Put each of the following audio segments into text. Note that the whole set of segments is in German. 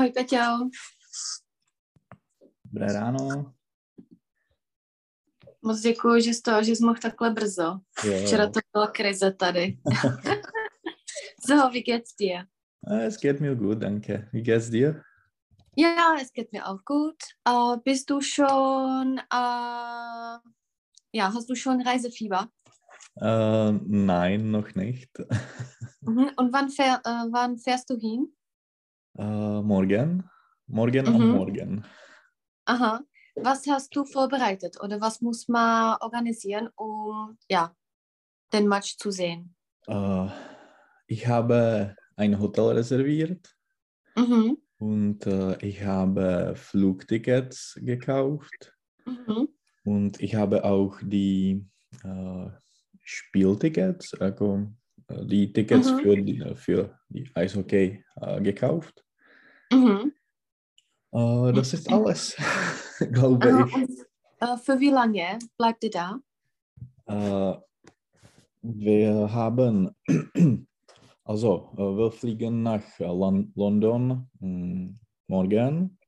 Ahoj Peťo. Dobré ráno. Moc děkuji, že jsi, to, že jsi mohl takhle brzo. Jo. Včera to byla krize tady. so, wie geht's dir? Es geht mir gut, danke. Wie geht's dir? Ja, es geht mir auch gut. Äh, bist du schon, äh, ja, hast du schon Reisefieber? Äh, nein, noch nicht. Mhm. Und wann, fähr, äh, wann fährst du hin? Äh, morgen? Morgen am Mhm. Morgen. Aha. Was hast du vorbereitet oder was muss man organisieren, um ja, den Match zu sehen? Äh, ich habe ein Hotel reserviert Mhm. und äh, ich habe Flugtickets gekauft Mhm. und ich habe auch die äh, Spieltickets, also die Tickets Mhm. für die, für die Eishockey äh, gekauft. Mhm. Äh, das ist alles, glaube ich. und, äh, für wie lange bleibt ihr da? Äh, wir haben, also äh, wir fliegen nach äh, Lon London mh, morgen.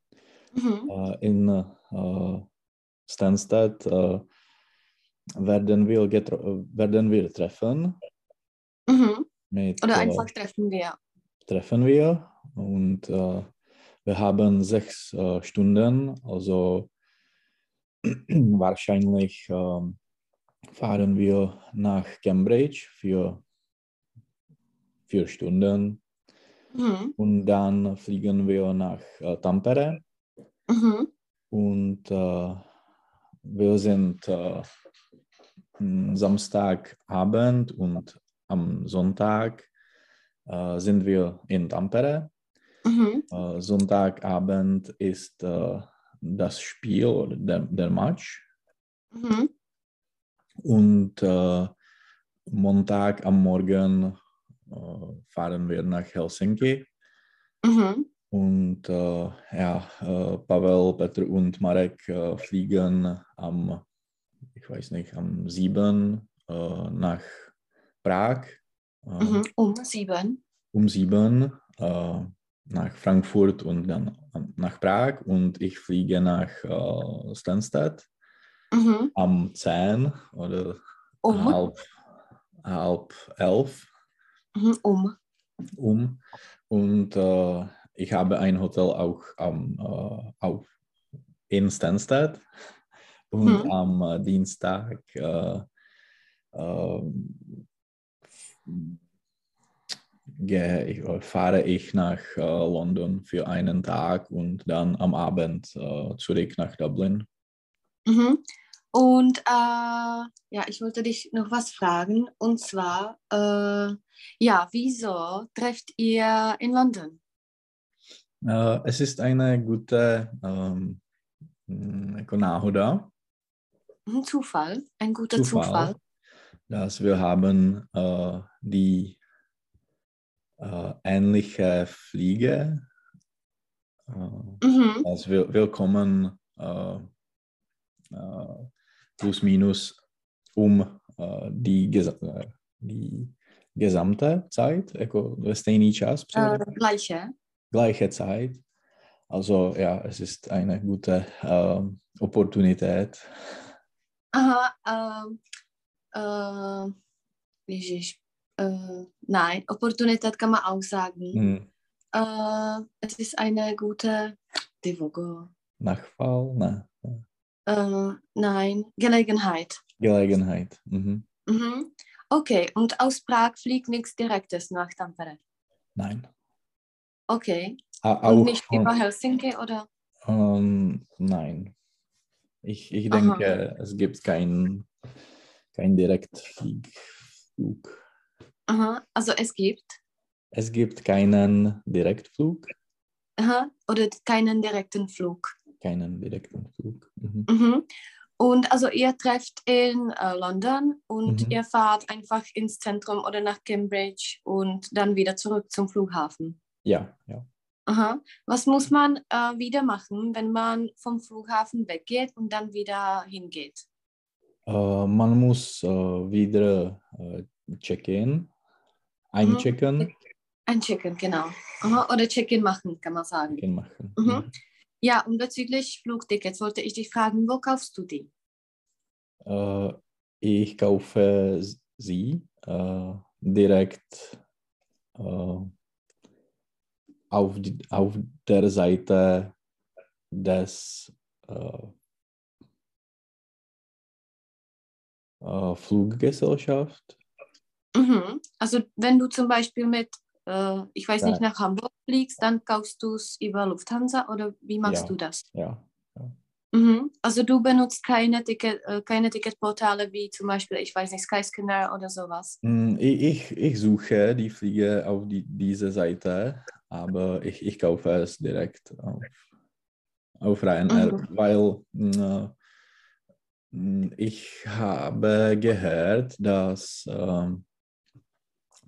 Mhm. Äh, in äh, Stansted äh, werden, wir äh, werden wir treffen. Mhm. Mit, Oder äh, einfach treffen wir. treffen wir und äh, wir haben sechs äh, Stunden, also wahrscheinlich ähm, fahren wir nach Cambridge für vier Stunden Mhm. und dann fliegen wir nach äh, Tampere Mhm. und äh, wir sind äh, m, Samstagabend und am Sonntag äh, sind wir in Tampere. Mhm. Äh, Sonntagabend ist äh, das Spiel oder der, der Match Mhm. und äh, Montag am Morgen äh, fahren wir nach Helsinki Mhm. und äh, ja, Pavel, Petr und Marek fliegen am, ich weiß nicht, am 7 äh, nach Prag. Äh, Mhm. Um sieben. um sieben äh, nach Frankfurt und dann ähm, nach Prag und ich fliege nach äh, Stansted Mhm. am 10 oder Um. halb, halb elf Mhm. Um. um und äh, ich habe ein Hotel auch am äh, auf, in Stansted und Mhm. am äh, Dienstag äh, äh, gehe ich, äh, fahre ich nach äh, London für einen Tag und dann am Abend äh, zurück nach Dublin. Mhm. Und äh, ja, ich wollte dich noch was fragen. Und zwar, äh, ja, wieso trefft ihr in London? Äh, es ist eine gute ähm, Náhoda, Mhm. Zufall, ein guter Zufall, Zufall. dass wir haben äh, die äh, ähnliche Fliege. Äh, Mhm. also wir, wir kommen äh, äh, plus minus um äh, die, gesa äh, die gesamte Zeit, stejný čas, Äh, gleiche. gleiche Zeit. Also ja, es ist eine gute ähm, Opportunität. Aha, ähm, äh, Ježiš, äh, nein, Opportunität kann man auch sagen. Hm, Äh, es ist eine gute, Devogo. Nachfall? Ne. Äh, nein, Gelegenheit. Gelegenheit. Mhm. Mhm. Okay, und aus Prag fliegt nichts Direktes nach Tampere. Nein. Okay, A und nicht von- über Helsinki oder? ähm, nein. Ich, ich Aha. denke, es gibt keinen kein Direktflug. Aha, also es gibt. Es gibt keinen Direktflug. Aha, oder keinen direkten Flug. Keinen direkten Flug. Mhm. Mhm. Und also ihr trefft in äh, London und Mhm. ihr fahrt einfach ins Zentrum oder nach Cambridge und dann wieder zurück zum Flughafen. Ja, ja. Aha. Was muss man äh, wieder machen, wenn man vom Flughafen weggeht und dann wieder hingeht? Äh, man muss äh, wieder äh, check-in, einchecken Ein Check-in, genau. Oder Check-in machen, kann man sagen. Check-in machen. Mhm. Ja, und bezüglich Flugtickets wollte ich dich fragen, wo kaufst du die? Äh, ich kaufe sie äh, direkt äh, auf, die, auf der Seite des äh, äh, Fluggesellschaft. Mhm. Also wenn du zum Beispiel mit, äh, ich weiß nicht, nach Hamburg fliegst, dann kaufst du es über Lufthansa oder wie machst Ja. du das? Ja. ja. Mhm. Also du benutzt keine, Ticket, äh, keine Ticketportale wie zum Beispiel, ich weiß nicht, Skyscanner oder sowas. Mm, Ich, ich, ich suche die Fliege auf die, diese Seite, aber ich, ich kaufe es direkt auf, auf Ryanair, Mhm. weil mm, mm, ich habe gehört, dass ähm,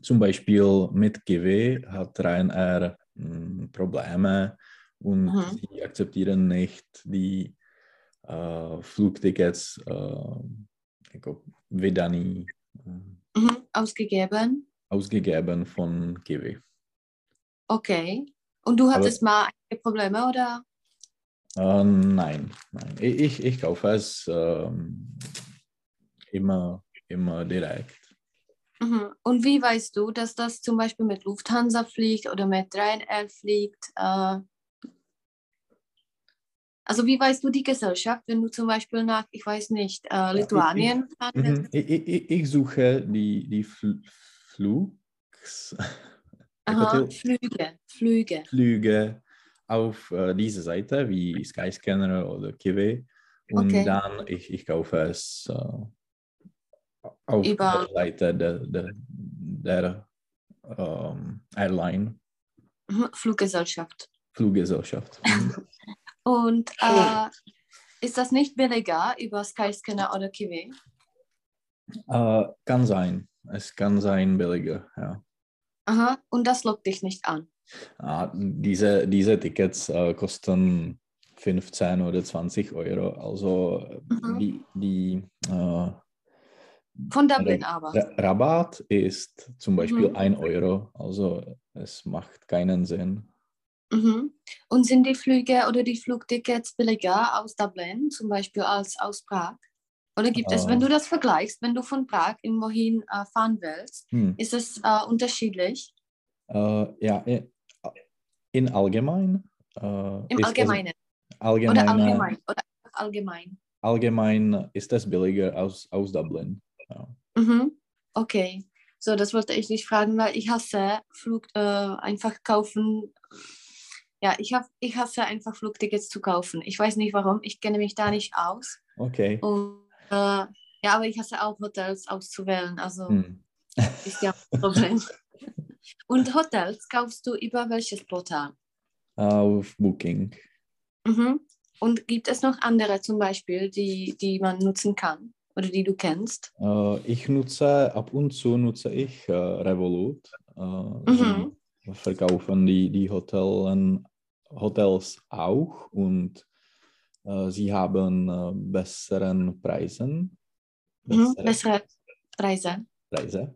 zum Beispiel mit Kiwi hat Ryanair mm, Probleme und Mhm. sie akzeptieren nicht die äh, Flugtickets äh, vydaný äh, Mhm. Ausgegeben. ausgegeben von Kiwi. Okay. Und du hattest mal einige Probleme oder? Äh, nein, nein. Ich, ich, ich kaufe es ähm, immer, immer direkt. Mhm. Und wie weißt du, dass das zum Beispiel mit Lufthansa fliegt oder mit Ryanair fliegt? Äh, also wie weißt du die Gesellschaft, wenn du zum Beispiel nach, ich weiß nicht, äh, ich- Lituanien? Mhm. Ich, ich, ich suche die, die Fl Flugs, Aha, Flüge, Flüge. Flüge auf äh, diese Seite wie Skyscanner oder Kiwi und Okay. dann ich, ich kaufe es auf Über- der Seite der, der, der ähm, Airline, Mhm, Fluggesellschaft. Fluggesellschaft. Mhm. Und äh, ist das nicht billiger über Skyscanner oder Kiwi? Äh, kann sein. Es kann sein billiger, ja. Aha, und das lockt dich nicht an. Ah, diese, diese Tickets äh, kosten 15 oder 20 Euro. Also Mhm. die, die äh, Von Dublin aber. Ra- Rabatt ist zum Beispiel Mhm. 1 Euro. Also es macht keinen Sinn. Mhm. Und sind die Flüge oder die Flugtickets billiger aus Dublin, zum Beispiel als aus Prag? Oder gibt es, wenn du das vergleichst, wenn du von Prag irgendwohin äh, fahren willst, Hm. ist es äh, unterschiedlich? Äh, ja, in, in allgemein. Äh, Im Allgemeinen. allgemeine, Oder allgemein. Oder allgemein. allgemein ist es billiger aus, aus Dublin. Ja. Mhm. Okay. So, das wollte ich dich fragen, weil ich hasse Flug äh, einfach kaufen. Ja, ich, hab, ich hasse einfach Flugtickets zu kaufen. Ich weiß nicht warum, ich kenne mich da nicht aus. Okay. Und äh, ja, aber ich hasse auch Hotels auszuwählen. Also Hm. ist ja ein Problem. Und Hotels kaufst du über welches Portal? Auf Booking. Mhm. Und gibt es noch andere zum Beispiel, die, die man nutzen kann oder die du kennst? Äh, ich nutze, ab und zu nutze ich äh, Revolut. Äh, Mhm. Sie verkaufen die, die Hotelen, Hotels auch und sie haben besseren Preisen. Mhm. Bessere Bessere Preise. Preise.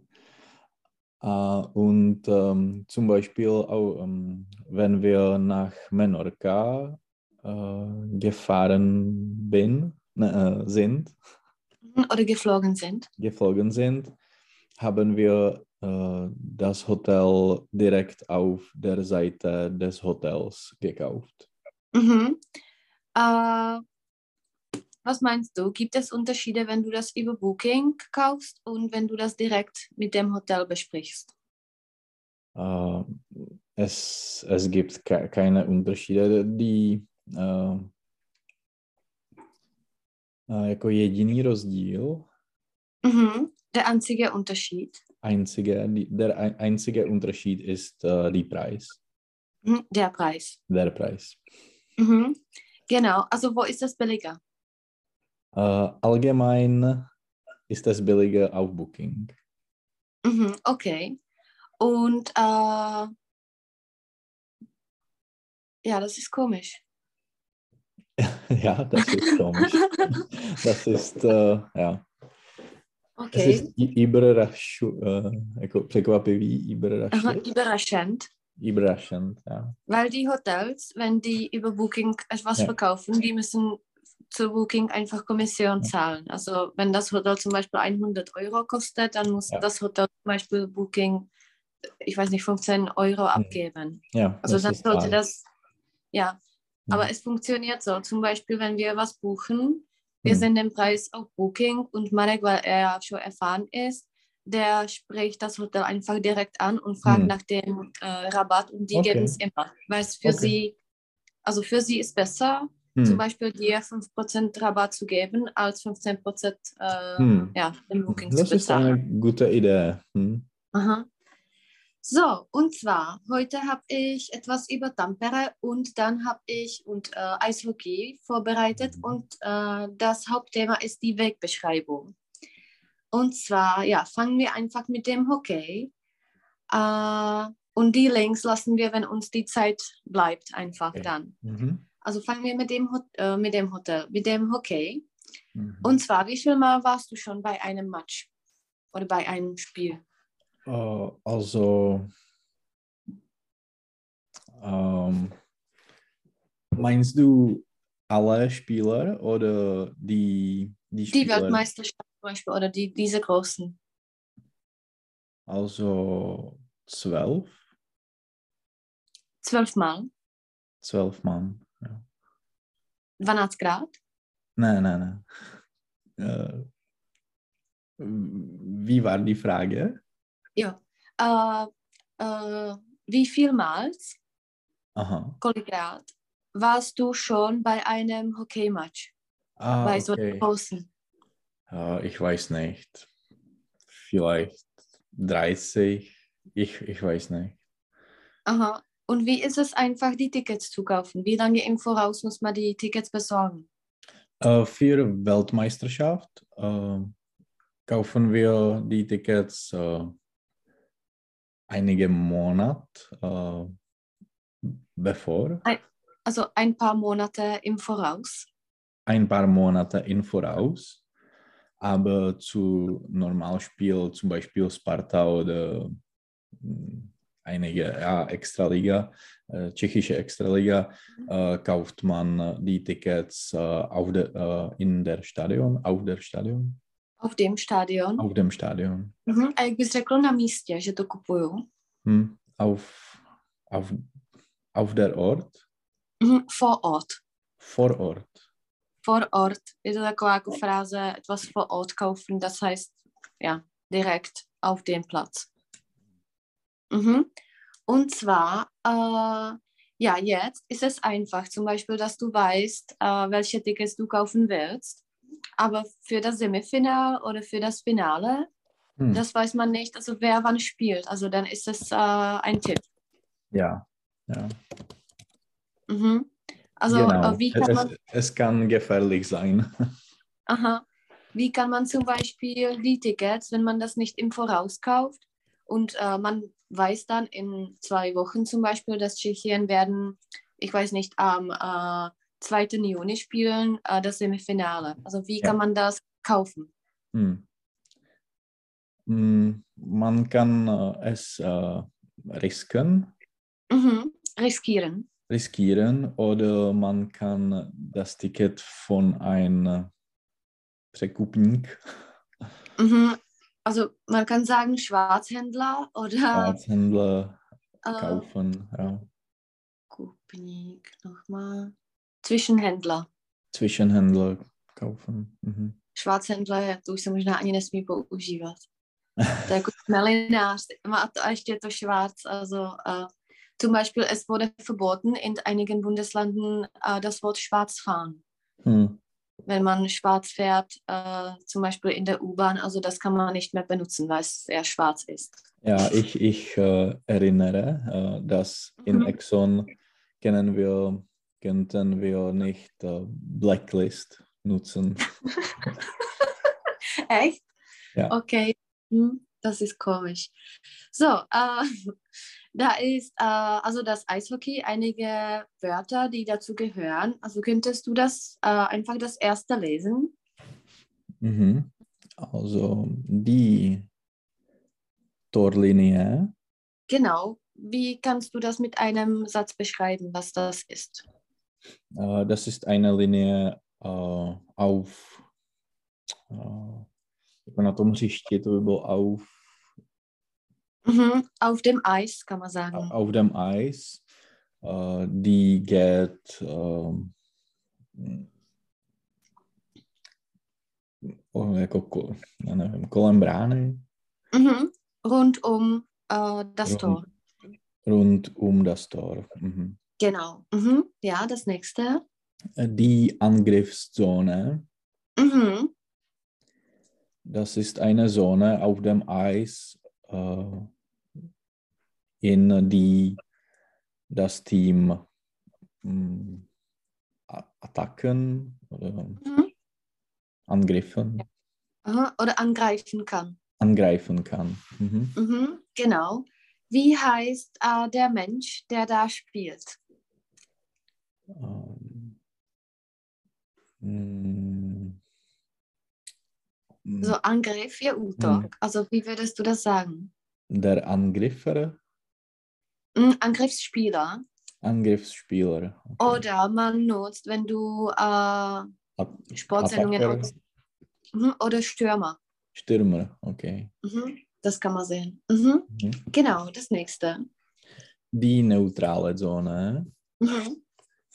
Äh, und ähm, zum Beispiel auch, ähm, wenn wir nach Menorca äh, gefahren bin, ne, äh, sind, Mhm. Oder geflogen sind. geflogen sind, haben wir äh, das Hotel direkt auf der Seite des Hotels gekauft. Mhm. Äh, was meinst du? Gibt es Unterschiede, wenn du das über Booking kaufst und wenn du das direkt mit dem Hotel besprichst? Äh, es, es gibt ke keine Unterschiede. Die äh, jako jediný rozdíl, Mhm. Der einzige Unterschied. einzige, der ein, einzige Unterschied ist äh, die Preis, Mhm. Der Preis. der Preis. Mhm. Genau. Also wo ist das billiger? Äh, allgemein ist es billiger auf Booking. Mhm. Okay. Und äh, ja, das ist komisch. ja, das ist komisch. Das ist, äh, ja. Okay. Es ist überraschend, äh, překvapivý, überraschend. überraschend. Ja. Weil die Hotels, wenn die über Booking etwas Ja. verkaufen, die müssen zu Booking einfach Kommission zahlen. Also wenn das Hotel zum Beispiel 100 Euro kostet, dann muss Ja. das Hotel zum Beispiel Booking, ich weiß nicht, 15 Euro abgeben. Ja, Also das dann sollte alles. das, ja, Mhm. aber es funktioniert so. Zum Beispiel, wenn wir was buchen, wir Mhm. sehen den Preis auf Booking und Marek, weil er schon erfahren ist, der spricht das Hotel einfach direkt an und fragt Mhm. nach dem äh, Rabatt und die Okay. geben es immer, weil es für Okay. sie, also für sie ist besser, Hm. zum Beispiel dir 5% Rabatt zu geben, als 15% äh, Hm. ja, den Booking zu Das ist bezahlen. eine gute Idee. Hm. Aha. So, und zwar, heute habe ich etwas über Tampere und dann habe ich und äh, Eishockey vorbereitet Mhm. und äh, das Hauptthema ist die Wegbeschreibung. Und zwar, ja, fangen wir einfach mit dem Hockey. Äh, und die Links lassen wir, wenn uns die Zeit bleibt, einfach Okay. dann. Mhm. Also fangen wir mit dem, äh, mit dem Hotel, mit dem Hockey. Mhm. Und zwar, wie viel Mal warst du schon bei einem Match oder bei einem Spiel? Äh, also, ähm, meinst du alle Spieler oder die, die Die Spieler? Weltmeisterschaft zum Beispiel oder die, diese großen. Also zwölf? Zwölfmal. Zwölf Mann. Ja. 12 Grad. Nein, nein, nein. Äh, wie war die Frage? Ja. Äh, äh, wie vielmals, Aha. Kollegiat, warst du schon bei einem Hockeymatch? Ah, bei so einem okay. großen? Äh, ich weiß nicht. Vielleicht 30. Ich, ich weiß nicht. Aha. Und wie ist es einfach, die Tickets zu kaufen? Wie lange im Voraus muss man die Tickets besorgen? Äh, für Weltmeisterschaft kaufen wir die Tickets einige Monate äh, bevor, Also ein paar Monate im Voraus. ein paar Monate im Voraus. Aber zu Normalspiel, zum Beispiel Sparta oder mh, einige ja, Extraliga, äh, tschechische Extraliga, äh, kauft man äh, die Tickets äh, auf der, äh, in der Stadion, auf der Stadion, Auf dem Stadion. auf dem Stadion. Mhm. A jak bys řekl na místě, že to kupuju? Hm, auf, auf, auf der Ort, Mhm. Vor Ort. vor Ort. Vor Ort. Je to taková jako fráze etwas vor Ort kaufen, das heißt, ja, direkt auf dem Platz. Mhm. Und zwar, äh, ja, jetzt ist es einfach, zum Beispiel, dass du weißt, äh, welche Tickets du kaufen willst. Aber für das Semifinal oder für das Finale, Hm, das weiß man nicht, also wer wann spielt. Also dann ist es äh, ein Tipp. ja, ja. Mhm. Also genau. äh, wie kann man es, es kann gefährlich sein. Aha. Wie kann man zum Beispiel die Tickets, wenn man das nicht im Voraus kauft und äh, man weiß dann in zwei Wochen zum Beispiel, dass Tschechien werden, ich weiß nicht, am äh, 2. Juni spielen, äh, das Semifinale. Also wie Ja. kann man das kaufen? Hm. Hm, Man kann äh, es äh, risken, Mhm. Riskieren. riskieren oder man kann das Ticket von einem Prekupnik, Mhm. Also man kann sagen Schwarzhändler oder Schwarzhändler äh, kaufen. Ja. Kupnik, nochmal. Zwischenhändler. Zwischenhändler kaufen. Mhm. Schwarzhändler, to už se možná ani nesmí používat. To je jako Melinář, má to a ještě to Schwarz. Also äh, zum Beispiel, es wurde verboten in einigen Bundesländern äh, das Wort schwarz fahren. Hm. Wenn man schwarz fährt, äh, zum Beispiel in der U-Bahn, also das kann man nicht mehr benutzen, weil es sehr schwarz ist. Ja, ich, ich äh, erinnere, äh, dass in Mhm. Exxon können wir, könnten wir nicht äh, Blacklist nutzen. Echt? Ja. Okay, hm, das ist komisch. So, äh, da ist äh, also das Eishockey einige Wörter, die dazu gehören. Also könntest du das äh, einfach das erste lesen? Mhm. Also die Torlinie. Genau. Wie kannst du das mit einem Satz beschreiben, was das ist? Äh, das ist eine Linie äh, auf, äh, jako na tom hřišti, to by bylo auf, Mhm. Auf dem Eis, kann man sagen. auf dem Eis. Die geht ähm, o, jako, ko- já nevím, kolem brány, Mhm. Rund um äh, das Rund. Tor. rund um das Tor. Mhm. Genau. Mhm. Ja, das nächste. Die Angriffszone, Mhm. das ist eine Zone auf dem Eis, äh, in die das Team mh, A- Attacken oder Mhm. Angriffen. Oder angreifen kann. angreifen kann. Mhm. Mhm. Genau. Wie heißt äh, der Mensch, der da spielt? Ähm, So Angriff, ja, Uto. Mhm. Also wie würdest du das sagen? Der Angriffer, Mhm. Angriffsspieler. Angriffsspieler. okay. Oder man nutzt, wenn du äh, Sportsendungen aus- mhm. oder Stürmer. Stürmer, okay. Mhm. Das kann man sehen. Mhm. Mhm. Genau, das nächste. Die neutrale Zone, Mhm.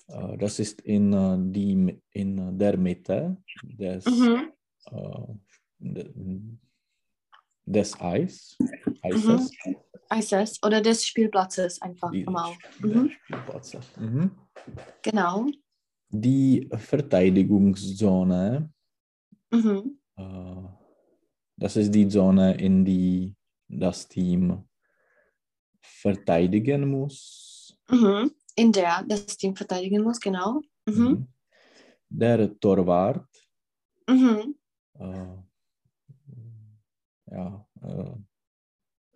Äh, das ist in, äh, die, in der Mitte des, Mhm. äh, de- des Eis, Eises, Eises oder des Spielplatzes einfach die- der Mhm. Spielplätze. Mhm. Genau. Die Verteidigungszone, Mhm. äh, das ist die Zone, in die das Team verteidigen muss. Mhm. In der das Team verteidigen muss, genau. Mhm. Mhm. Der Torwart, Mhm. äh, ja, äh,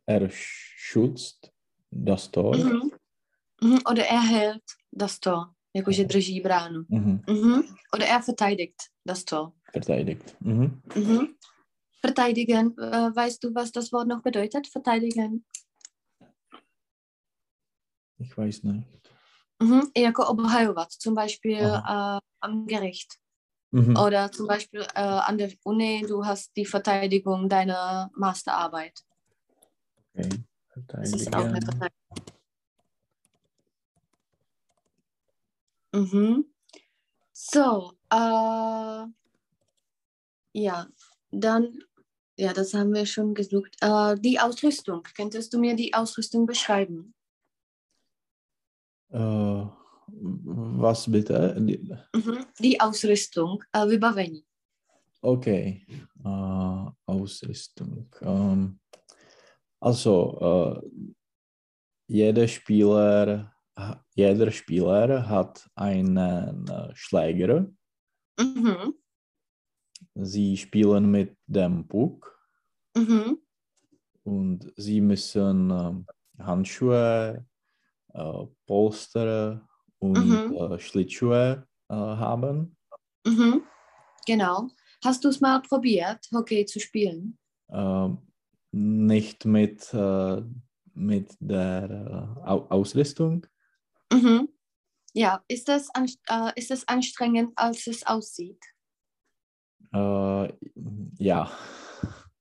er schützt das Tor. Mhm. Mhm. Oder er hält das Tor, jakože drží bránu. Mhm. Mhm. Oder er verteidigt das Tor. Verteidigt. Mhm. Mhm. Verteidigen, äh, weißt du, was das Wort noch bedeutet? Verteidigen. Ich weiß nicht. Mhm. Jako obhajovat, zum Beispiel äh, am Gericht. Mhm. Oder zum Beispiel äh, an der Uni, du hast die Verteidigung deiner Masterarbeit. Okay. Das ist auch eine Verteidigen. Verteidigung. Mhm. So, äh, ja, dann, ja, das haben wir schon gesucht. Äh, die Ausrüstung, könntest du mir die Ausrüstung beschreiben? Äh, was bitte? Die- Mhm. Die Ausrüstung, äh, vybavení. Okay. Äh, Ausrüstung. Ähm, also, äh, jeder Spieler, jeder Spieler hat einen äh, Schläger. Mhm. Sie spielen mit dem Puck Mhm. und sie müssen ähm, Handschuhe, äh, Polster und Mhm. Schlittschuhe äh, haben. Mhm. Genau. Hast du es mal probiert, Hockey zu spielen? Nicht mit, mit der Au Ausrüstung. Mhm. Ja, ist das, äh, ist das anstrengend, als es aussieht? Äh, ja,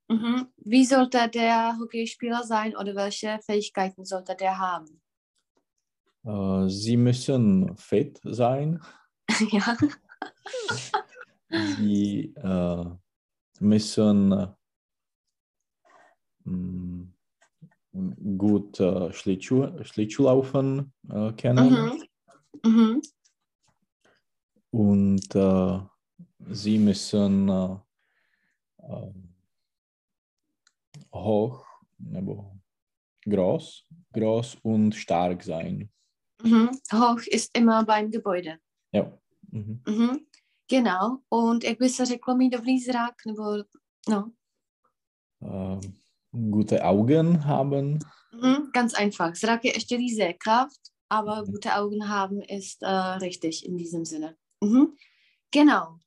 Mhm. Wie sollte der Hockeyspieler sein oder welche Fähigkeiten sollte der haben? Äh, sie müssen fit sein. ja. Sie äh, müssen mh, gut äh, Schlittschuh, Schlittschuhlaufen äh, kennen Mhm. Mhm. und äh, sie müssen äh, äh, hoch, groß, groß und stark sein. Mhm. Hoch ist immer beim Gebäude. Ja. Mhm. Mhm. Genau. Und by se řeklo mít dobrý zrak, nebo no. Äh, gute Augen haben. Mhm. Ganz einfach. Zrak je ještě diese Kraft, aber Mhm. gute Augen haben ist äh, richtig in diesem Sinne. Mhm. Genau.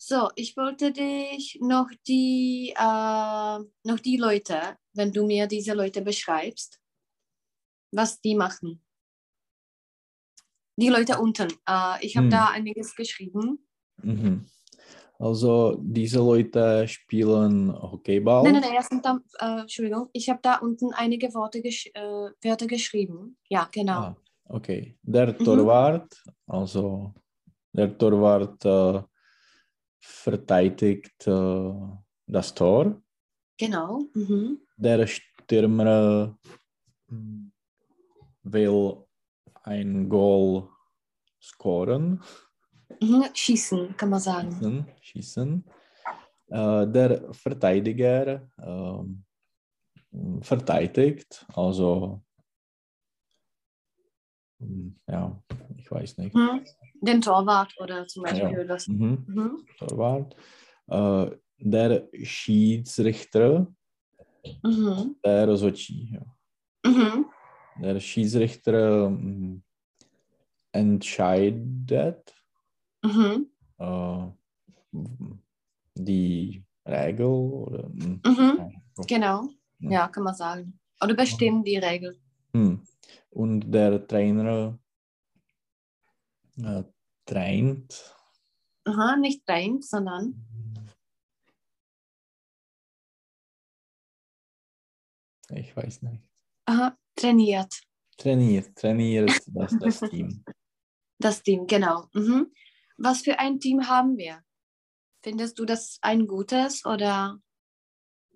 So, ich wollte dich noch die, äh, noch die Leute, wenn du mir diese Leute beschreibst, was die machen. Die Leute unten. Äh, ich habe Hm. da einiges geschrieben. Mhm. Also diese Leute spielen Hockeyball. Nein, nein, nein, das sind dann, äh, Entschuldigung, ich habe da unten einige Worte gesch äh, Wörter geschrieben. Ja, genau. Ah, okay. Der Mhm. Torwart, also der Torwart äh, verteidigt äh, das Tor. Genau. Mhm. Der Stürmer mm, will ein Goal scoren, Mhm. Schießen, kann man sagen. schießen. schießen. Äh, der Verteidiger ähm, verteidigt, also mm, ja, ich weiß nicht. Mhm. Den Torwart oder zum Beispiel Ja. das. Mhm. Mhm. Torwart. Äh, der Schiedsrichter, Mhm. der rozhodčí, jo. Mhm. Der Schiedsrichter mm, entscheidet Mhm. äh, die Regel oder mm, Mhm. Genau. Ja. Ja, kann man sagen. Oder bestimmen die Regel. Hm. Und der Trainer äh, traint Aha, nicht rein, sondern. ich weiß nicht. Aha, trainiert. Trainiert, trainiert das, das Team. Das Team, genau. Mhm. Was für ein Team haben wir? Findest du das ein gutes oder?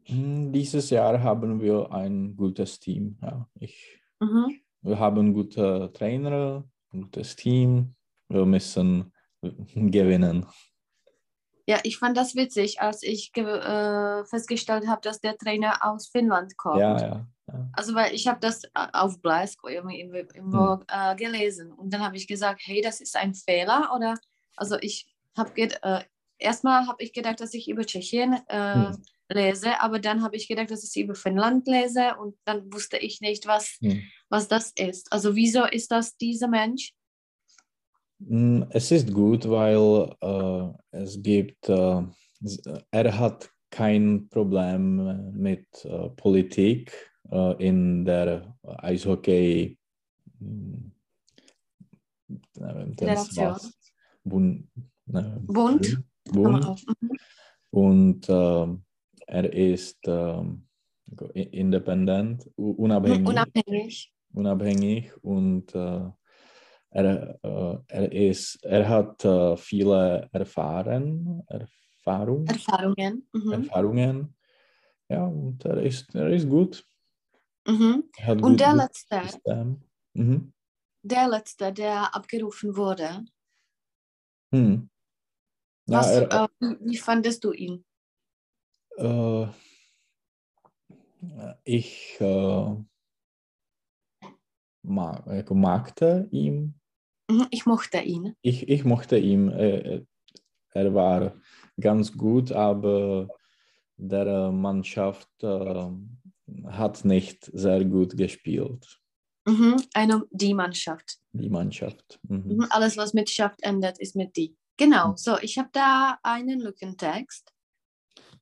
Hm, Dieses Jahr haben wir ein gutes Team. Ja. Ich, Mhm. wir haben gute Trainer, gutes Team. Wir müssen gewinnen. Ja, ich fand das witzig, als ich äh, festgestellt habe, dass der Trainer aus Finnland kommt. Ja, ja. Ja. Also, weil ich habe das äh, auf Blasko irgendwie irgendwo äh, gelesen und dann habe ich gesagt, hey, das ist ein Fehler oder? Also ich habe äh, erstmal habe ich gedacht, dass ich über Tschechien äh, Hm. lese, aber dann habe ich gedacht, dass ich über Finnland lese und dann wusste ich nicht, was Hm. was das ist. Also wieso ist das dieser Mensch? Mm, Es ist gut, weil äh, es gibt, äh, s- er hat kein Problem mit äh, Politik äh, in der Eishockey mm, äh, das was? Bund, ne, Bund? Bund. Mhm. Und ähm, er ist i- independent, unabhängig, Unabhängig. unabhängig und äh, er, äh, er, ist, er hat äh, viele Erfahren, Erfahrung, Erfahrungen. Mhm. Erfahrungen. Ja, und er ist, er ist gut. Mhm. Und der letzte. Mhm. der letzte, der abgerufen wurde, Hm. Ja, was, er, äh, wie, fandest du ihn? äh, ich äh, mag, jako magte ihn Mhm, Ich mochte ihn. ich, ich mochte ihn. äh, Er war ganz gut, aber der Mannschaft äh, hat nicht sehr gut gespielt, Mhm. Eine, die Mannschaft. die Mannschaft. Mhm. Mhm. Alles, was mit Schaft endet, ist mit die. Genau, Mhm. so, ich habe da einen Lückentext.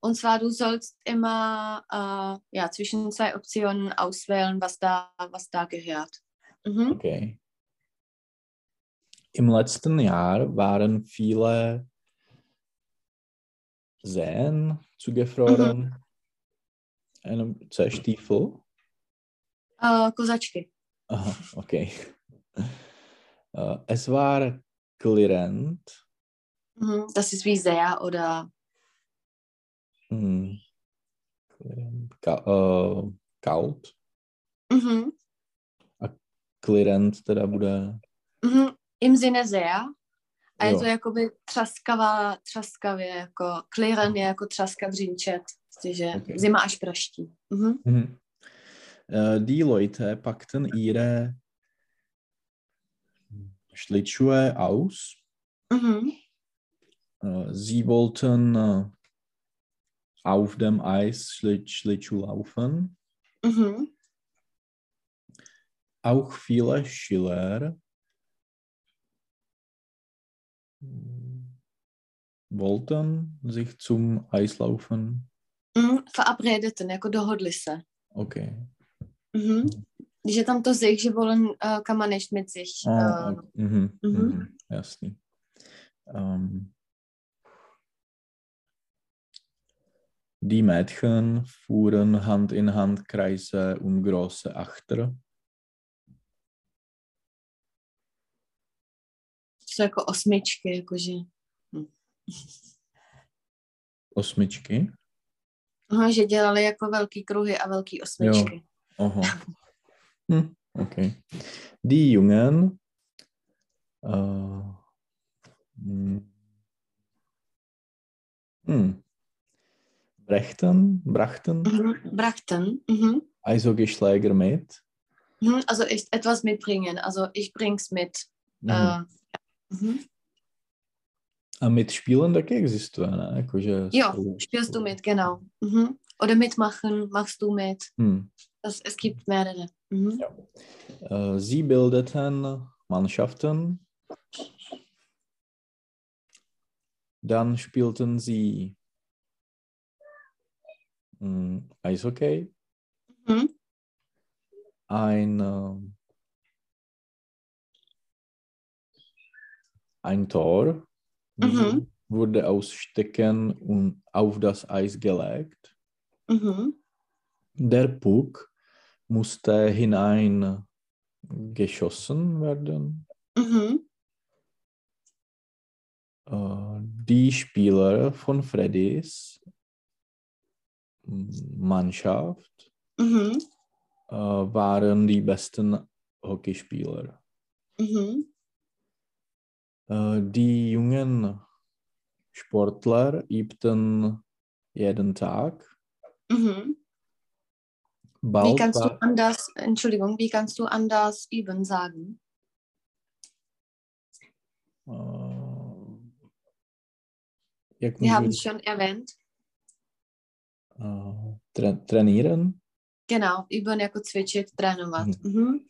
Und zwar, du sollst immer äh, ja, zwischen zwei Optionen auswählen, was da, was da gehört. Mhm. Okay. Im letzten Jahr waren viele Seen zugefroren. Einem Zerstiefel. Äh, Kozačky. Aha, okay. Äh, Es war klirrend. Mhm. Das ist wie sehr oder Hm. Klirrend. Ka äh, kalt. mhm. Klirrend teda bude. Mhm. im Sinne sehr. A je Jo. to jakoby třaskavá, třaskavě, jako klíren je jako třaska dřínčet, že Okay. zima až praští. Mhm. Mhm. Die Leute packten ihre Schlittschuhe aus. Mhm. Sie wollten äh, auf dem Eis Schlitt Schlittschuh laufen. Mhm. Auch viele Schüler wollten sich zum Eislaufen. Verabredeten, jako dohodli se. Okay. Mhm. Když je tam to sich, že wollen uh, kann man nicht mit sich. Uh, okay. mhm, mhm. mhm, jasný. Ähm, die Mädchen fuhren Hand in Hand Kreise um große Achter. jsou jako osmičky, jakože. Osmičky. Aha, že dělali jako velký kruhy a velký osmičky. Aha. Hm, okay. Die Jungen äh, hm, hm, brächten, brachten Mhm. Brachten. Mhm. Eishockeyschläger mit. Mhm. Also ich, etwas mitbringen. Also ich bring's mit. Mhm. Äh, mhm. A mit Spielen taky existuje, ne? Jakože Jo, spolu- spielst du mit, genau. Mhm. Oder mitmachen, machst du mit. Hm. Das, es gibt mehrere. Mhm. Äh, Sie bildeten Mannschaften. Dann spielten sie hm, Eishockey. Mhm. Ein, äh, ein Tor Mhm. wurde aus Stecken und auf das Eis gelegt. Mhm. Der Puck musste hinein geschossen werden. Mhm. Äh, die Spieler von Freddys Mannschaft Mhm. äh, waren die besten Hockeyspieler. Mhm. Äh, die jungen Sportler übten jeden Tag. Mhm. Wie kannst du anders, Entschuldigung, wie kannst du anders üben sagen? äh, Wir haben es schon erwähnt. äh, tra trainieren. Genau, üben jako cvičit, trénovat. Mhm.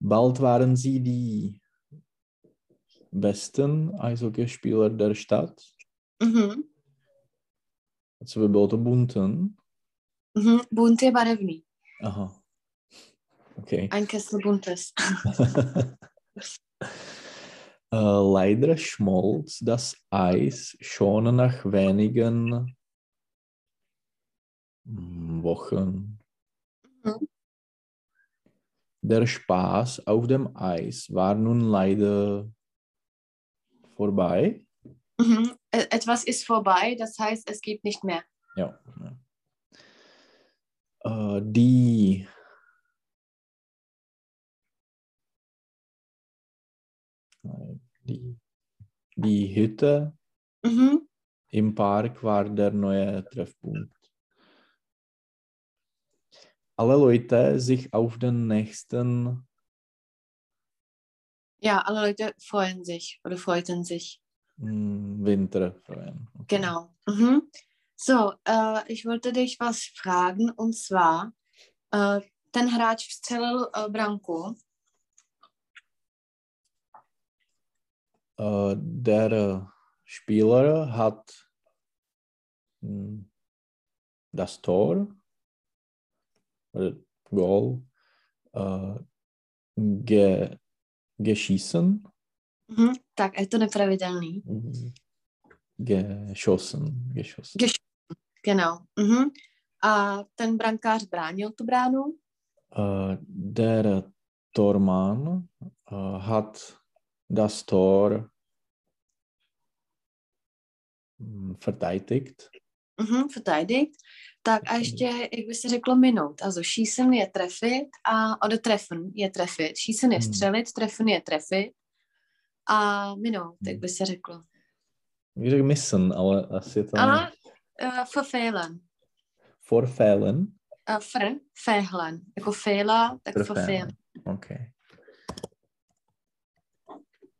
Bald waren sie die besten Eishockeyspieler der Stadt. Mhm. Co by bylo to Bunten? Mhm. Bunt je barevný. Aha. OK. Ein Kessel buntes. Äh, leider schmolz das Eis schon nach wenigen mm, Wochen. Mhm. Der Spaß auf dem Eis war nun leider vorbei. Mhm. E- Etwas ist vorbei, das heißt, es gibt nicht mehr. Ja. ja. Äh, die die, die Hütte Mhm. im Park war der neue Treffpunkt. Alle Leute sich auf den nächsten Ja, alle Leute freuen sich oder freuten sich. mm, Winter freuen. Okay. Genau. Mhm. So, äh, ich wollte dich was fragen und zwar, äh, ten hráč vstřelil äh, branku. Äh, der Spieler hat mm, das Tor oder Goal äh, ge, geschissen, Mhm. Tak, a je to nepravidelný. geschossen, geschossen. Gesch genau. Mhm. A ten brankář bránil tu bránu. Äh, der Tormann äh, hat das Tor mm, verteidigt. Mhm, verteidigt. Tak a ještě, jak by se řeklo, minout. Also schießen je trefit a oder treffen je trefit. Schießen je Hmm. střelit, treffen je trefit a minout, jak by se řeklo. Ich řekl missen, ale asi to A uh, vervelen. Vorfällen. Uh, fr, fehlen. Jako fehla, tak vervelen. Okay.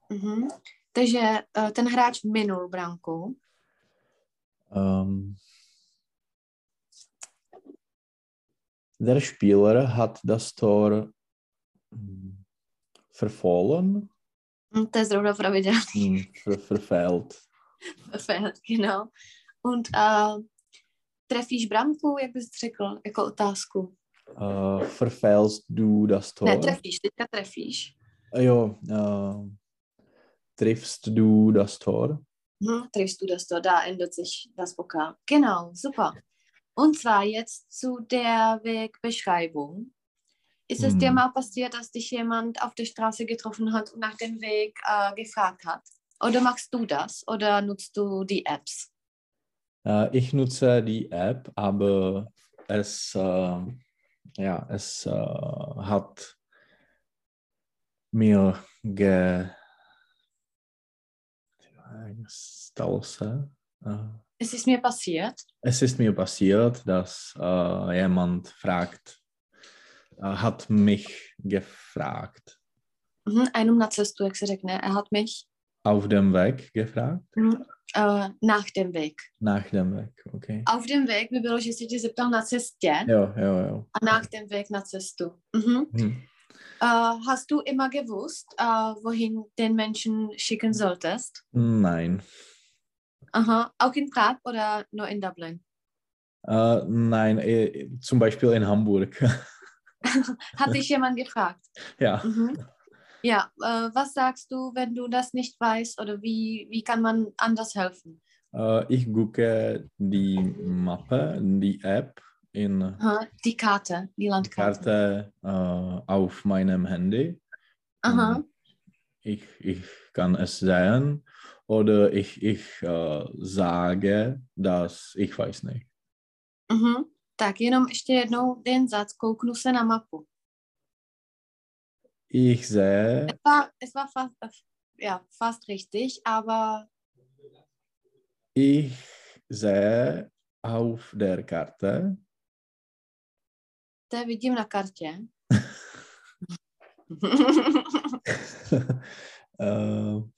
Mhm. Takže uh, ten hráč minul branku. Ähm, der Spieler hat das Tor mm, verfallen, Hm, to je zrovna pravidelný. mm, ver, verfehlt. Verfehlt, genau. Und uh, trefíš bramku, jak bys řekl, jako otázku? Uh, verfeilst du das Tor? Ne, trefíš, teďka trefíš. Jo, uh, triffst du das Tor? Hm, triffst du das Tor, da ändert sich das Vokal. Genau, super. Und zwar jetzt zu der Wegbeschreibung. Ist es dir Hm. mal passiert, dass dich jemand auf der Straße getroffen hat und nach dem Weg äh, gefragt hat? Oder machst du das? Oder nutzt du die Apps? Uh, ich nutze die App, aber es, uh, ja, es uh, hat mir ge se. Uh, Es ist mir passiert. es ist mir passiert, dass uh, jemand fragt, uh, hat mich gefragt, Mhm, jenom na cestu, jak se řekne. Er hat mich auf dem Weg gefragt, mhm, äh, nach dem Weg. nach dem Weg, okay. Auf dem Weg by bylo, že se tě zeptal na cestě Jo, jo, jo. a nach dem Weg na cestu. Mhm. Hm. Äh, hast du immer gewusst, äh, wohin den Menschen schicken solltest? Nein. Aha. Auch in Prag oder nur in Dublin? Uh, nein, eh, zum Beispiel in Hamburg. Hat dich jemand gefragt? ja. Mhm. Ja, äh, was sagst du, wenn du das nicht weißt oder wie, wie kann man anders helfen? Uh, ich gucke die Mappe, die App in Aha, die Karte, die Landkarte. Karte uh, auf meinem Handy. Aha. Ich, ich kann es sehen oder ich, ich uh, sage, dass ich weiß nicht. Mhm. Tak jenom ještě jednou den zac, kouknu se na mapu. Ich sehe, Es war, es war fast, äh, ja, fast richtig, aber ich sehe auf der Karte, to vidím na kartě. uh,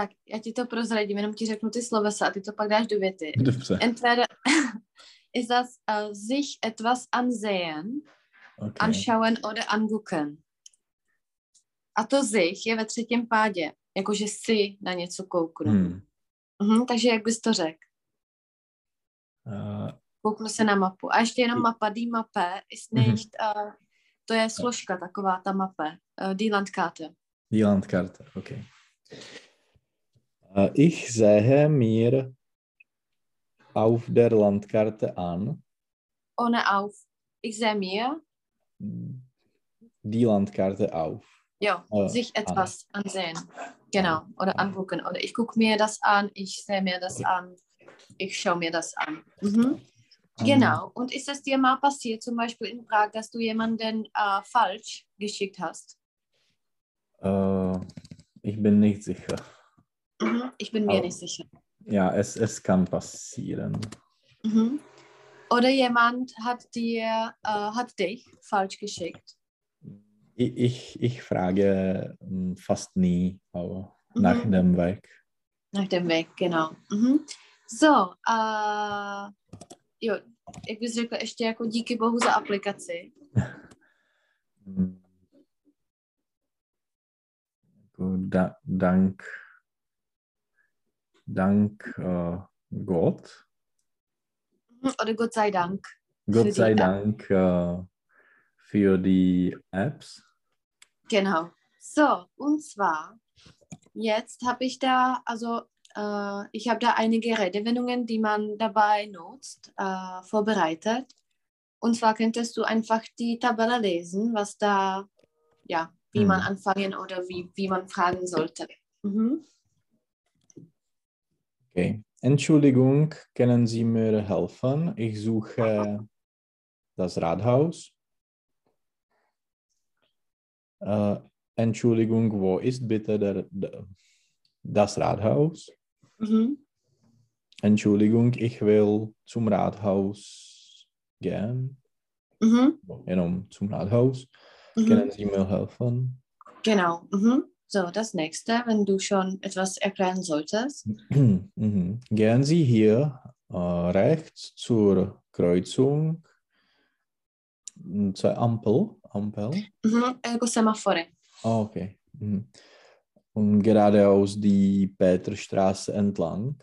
tak, já ti to prozradím, jenom ti řeknu ty slovesa a ty to pak dáš do věty. dobře, Entweder ist das äh, sich etwas ansehen, okay. anschauen oder angucken. A to sich je ve třetím pádě, jakože si na něco kouknu. Hm. Mhm, takže jak bys to řekl? Uh, Kouknu se na mapu. A ještě jenom mapa, die Mappe ist Mhm. nicht, uh, to je složka taková, ta mape, uh, die Landkarte. Die Landkarte, okay. Ich sehe mir auf der Landkarte an Ohne auf. Ich sehe mir, die Landkarte auf. ja, Äh, sich etwas ansehen. Genau. Oder angucken. Oder ich gucke mir das an, ich sehe mir das an, ich schaue mir das an. Mhm. Genau. Und ist es dir mal passiert, zum Beispiel in Prag, dass du jemanden äh, falsch geschickt hast? Äh, ich bin nicht sicher. Mhm. Ich bin mir Oh. nicht sicher. Ja, es, es kann passieren. Mhm. Oder jemand hat dir, äh, hat dich falsch geschickt. Ich, ich, ich frage mm, fast nie aber Mhm. nach dem Weg. Nach dem Weg, genau. Mhm. So, uh, jo, jak bys řekla, ještě jako díky bohu za aplikaci. Da, dank, dank äh, Gott. Oder Gott sei Dank. Gott sei App. Dank äh, für die Apps. Genau. So, und zwar, jetzt habe ich da, also äh, ich habe da einige Redewendungen, die man dabei nutzt, äh, vorbereitet. Und zwar könntest du einfach die Tabelle lesen, was da, ja, wie man Mhm. anfangen oder wie, wie man fragen sollte. Mhm. Okay. Entschuldigung, können Sie mir helfen? Ich suche das Rathaus. Äh, Entschuldigung, wo ist bitte der, der, das Rathaus? Mhm. Entschuldigung, ich will zum Rathaus gehen. Mhm. Jenom zum Rathaus. Mhm. Können Sie mir helfen? Genau. Mhm. So, das nächste, wenn du schon etwas erklären solltest. Mhm. Gehen Sie hier äh, rechts zur Kreuzung mm, zur Ampel. Ampel. Mhm. Jako semafory. Ah, okay. Mhm. Und geradeaus die Peterstraße entlang.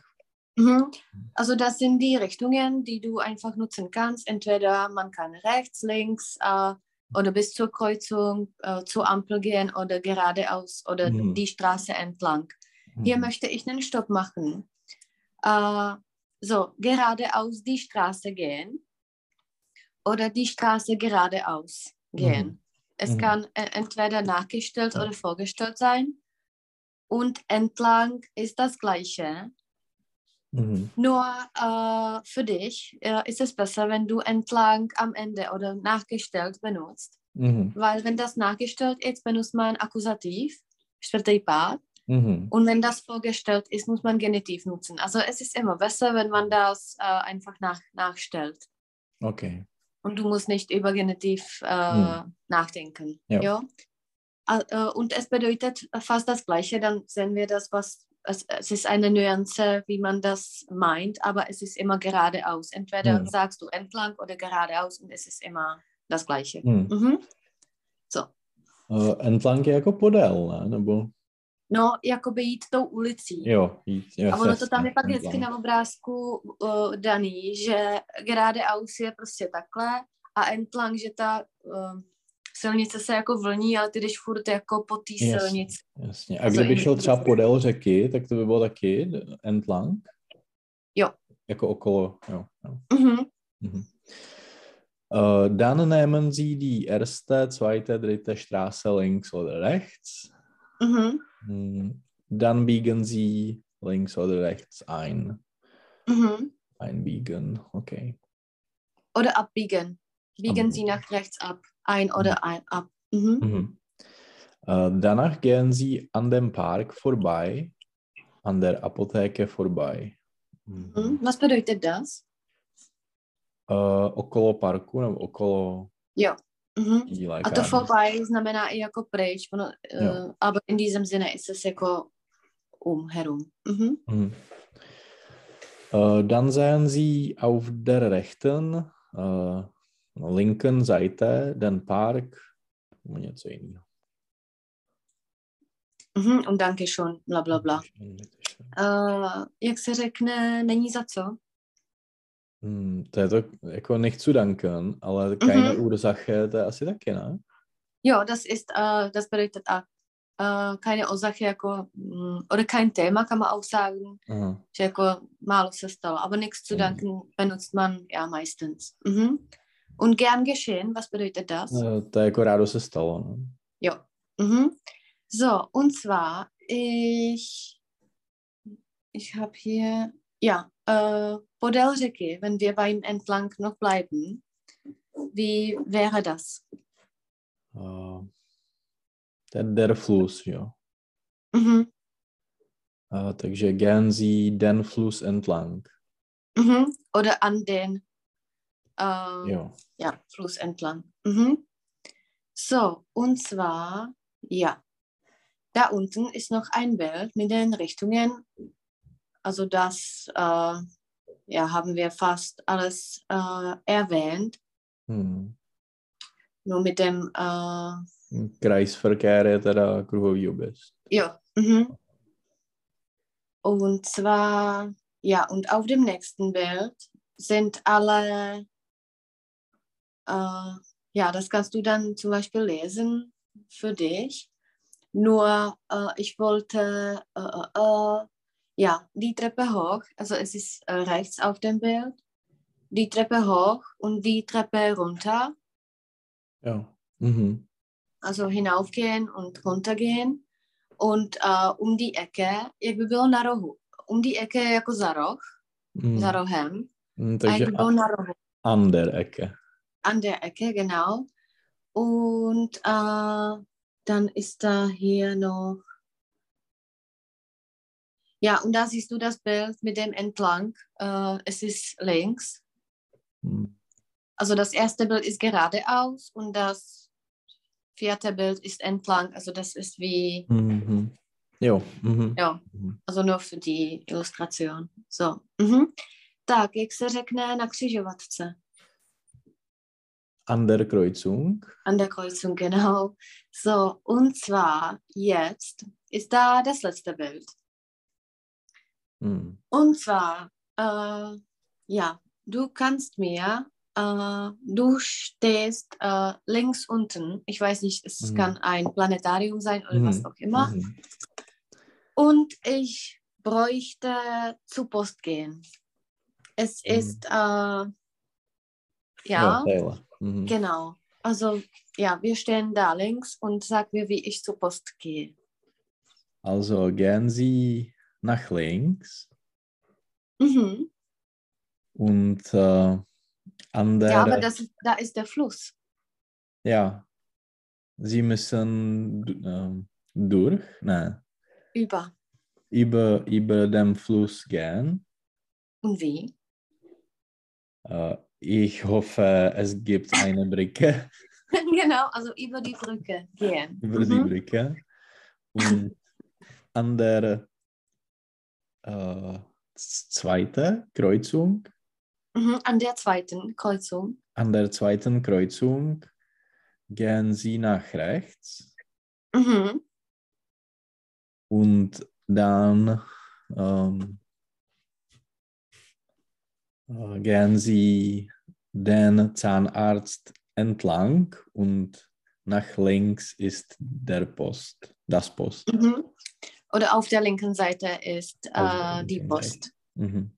Mhm. Also das sind die Richtungen, die du einfach nutzen kannst. Entweder man kann rechts, links äh, oder bis zur Kreuzung, äh, zur Ampel gehen oder geradeaus oder Mhm. die Straße entlang. Hier Mhm. möchte ich einen Stopp machen. Äh, so, geradeaus die Straße gehen oder die Straße geradeaus gehen. Es Mhm. kann äh, entweder nachgestellt oder vorgestellt sein. Und entlang ist das Gleiche. Mhm. Nur äh, für dich äh, ist es besser, wenn du entlang am Ende oder nachgestellt benutzt. Mhm. Weil wenn das nachgestellt ist, benutzt man Akkusativ, čtvrtý pád. Mhm. Und wenn das vorgestellt ist, muss man Genitiv nutzen. Also es ist immer besser, wenn man das äh, einfach nach, nachstellt. Okay. Und du musst nicht über Genitiv äh, Hm. nachdenken. Ja. Ja. Äh, äh, und es bedeutet fast das Gleiche, dann sehen wir das, was es, es ist eine Nuance, wie man das meint, aber es ist immer geradeaus. Entweder Hm. sagst du entlang oder geradeaus und es ist immer das Gleiche. Hm. Mhm. Uh, entlang je jako podél, ne? Nebo No, jakoby jít tou ulicí. jo, jít, jo, A ono to tam je pak vždycky na obrázku uh, daný, že geradeaus je prostě takhle a entlang, že ta uh, silnice se jako vlní, ale ty jdeš furt jako po té silnici. Jasně. A kdyby šel třeba podél řeky, tak to by bylo taky entlang? Jo. Jako okolo, jo. jo. Mhm. Mhm. Uh, dann nehmen Sie die erste, zweite, dritte Straße links oder rechts. Mhm. Hm, Dann biegen Sie links oder rechts ein. Mhm. Einbiegen, okay. Oder abbiegen. Biegen Sie nach rechts ab. Ein oder ein ab. Mhm. Mhm. Äh, danach gehen Sie an dem Park vorbei, an der Apotheke vorbei. Mhm. Mhm. Was bedeutet das? Äh, okolo parku nebo okolo Jo. Mhm. A to vorbei znamená i jako pryč, ono, uh, aber in diesem Sinne ist es jako um, herum. Mhm. Mhm. Äh, dann sehen Sie auf der rechten, äh, linken Seite den Park. Nebo něco jiného. Mhm. Und danke schon, bla, bla, bla. Uh, jak se řekne, není za co? Hmm, to je to jako nechci danken, ale keine Mhm. Ursache, to je asi taky, ne? Jo, das ist, uh, das bedeutet uh, keine Ursache, jako, mm, oder kein Thema, kann man auch sagen, Aha. že jako málo se stalo, aber nichts zu danken benutzt man ja meistens. Mhm. Und gern geschehen, was bedeutet das? To je jako rádo se stalo. Jo. Mhm. So, und zwar, ich, ich habe hier, ja, äh, řeky, wenn wir beim entlang noch bleiben, wie wäre das? Uh, to je der Fluss, jo. Mhm. Uh, takže Sie den Fluss entlang. Mhm. Oder an den äh, Jo. ja, Fluss entlang. Mhm. So, und zwar, ja, da unten ist noch ein Bild mit den Richtungen. Also das äh, ja, haben wir fast alles äh, erwähnt. Hmm. Nur mit dem, äh, Kreisverkehr je teda kruhový objezd. ja. Mhm. Und zwar, ja, und auf dem nächsten Bild sind alle, äh, ja, das kannst du dann zum Beispiel lesen für dich. Nur, äh, ich wollte, äh, äh, äh, ja, die Treppe hoch, also es ist äh, rechts auf dem Bild, die Treppe hoch und die Treppe runter, Jo. Mhm. also hinaufgehen und runtergehen. Und um die Ecke, jak by bylo na rohu, um die Ecke jako za roh, Mm. za rohem, a takže jak by bylo na rohu, an der Ecke. An der Ecke, genau. Und äh, dann ist da hier noch, ja, und da siehst du das Bild mit dem entlang, äh, es ist links. Mm. Also das erste Bild ist geradeaus und das vierte Bild ist entlang, also das ist wie, Mhm. Jo. Mhm. ja, Mhm. also nur für die Illustration. So. Mhm. Tak, jak se řekne na křižovatce? An der Kreuzung. An der Kreuzung, genau. So, und zwar jetzt ist da das letzte Bild. Hm. Und zwar, äh, ja, du kannst mir, äh, du stehst äh, links unten, ich weiß nicht, es Mhm. kann ein Planetarium sein oder was Mhm. auch immer. Mhm. Und ich bräuchte zur Post gehen. Es Mhm. ist, äh, ja, Taylor. Mhm. genau. Also, ja, wir stehen da links und sag mir, wie ich zur Post gehe. Also gehen Sie nach links Mhm. und äh, an der Ja, aber das da ist der Fluss. ja, Sie müssen ähm, durch, nein, Über. über, über den Fluss gehen. Und wie? Äh, ich hoffe, es gibt eine Brücke genau, also über die Brücke gehen. über die Mhm. Brücke. Und an der äh, z- zweite Kreuzung, Mhm. An der zweiten Kreuzung. an der zweiten Kreuzung gehen Sie nach rechts Mhm. und dann ähm, äh, gehen Sie den Zahnarzt entlang und nach links ist der Post, das Post. Mhm. Oder auf der linken Seite ist äh, die Post. Mhm.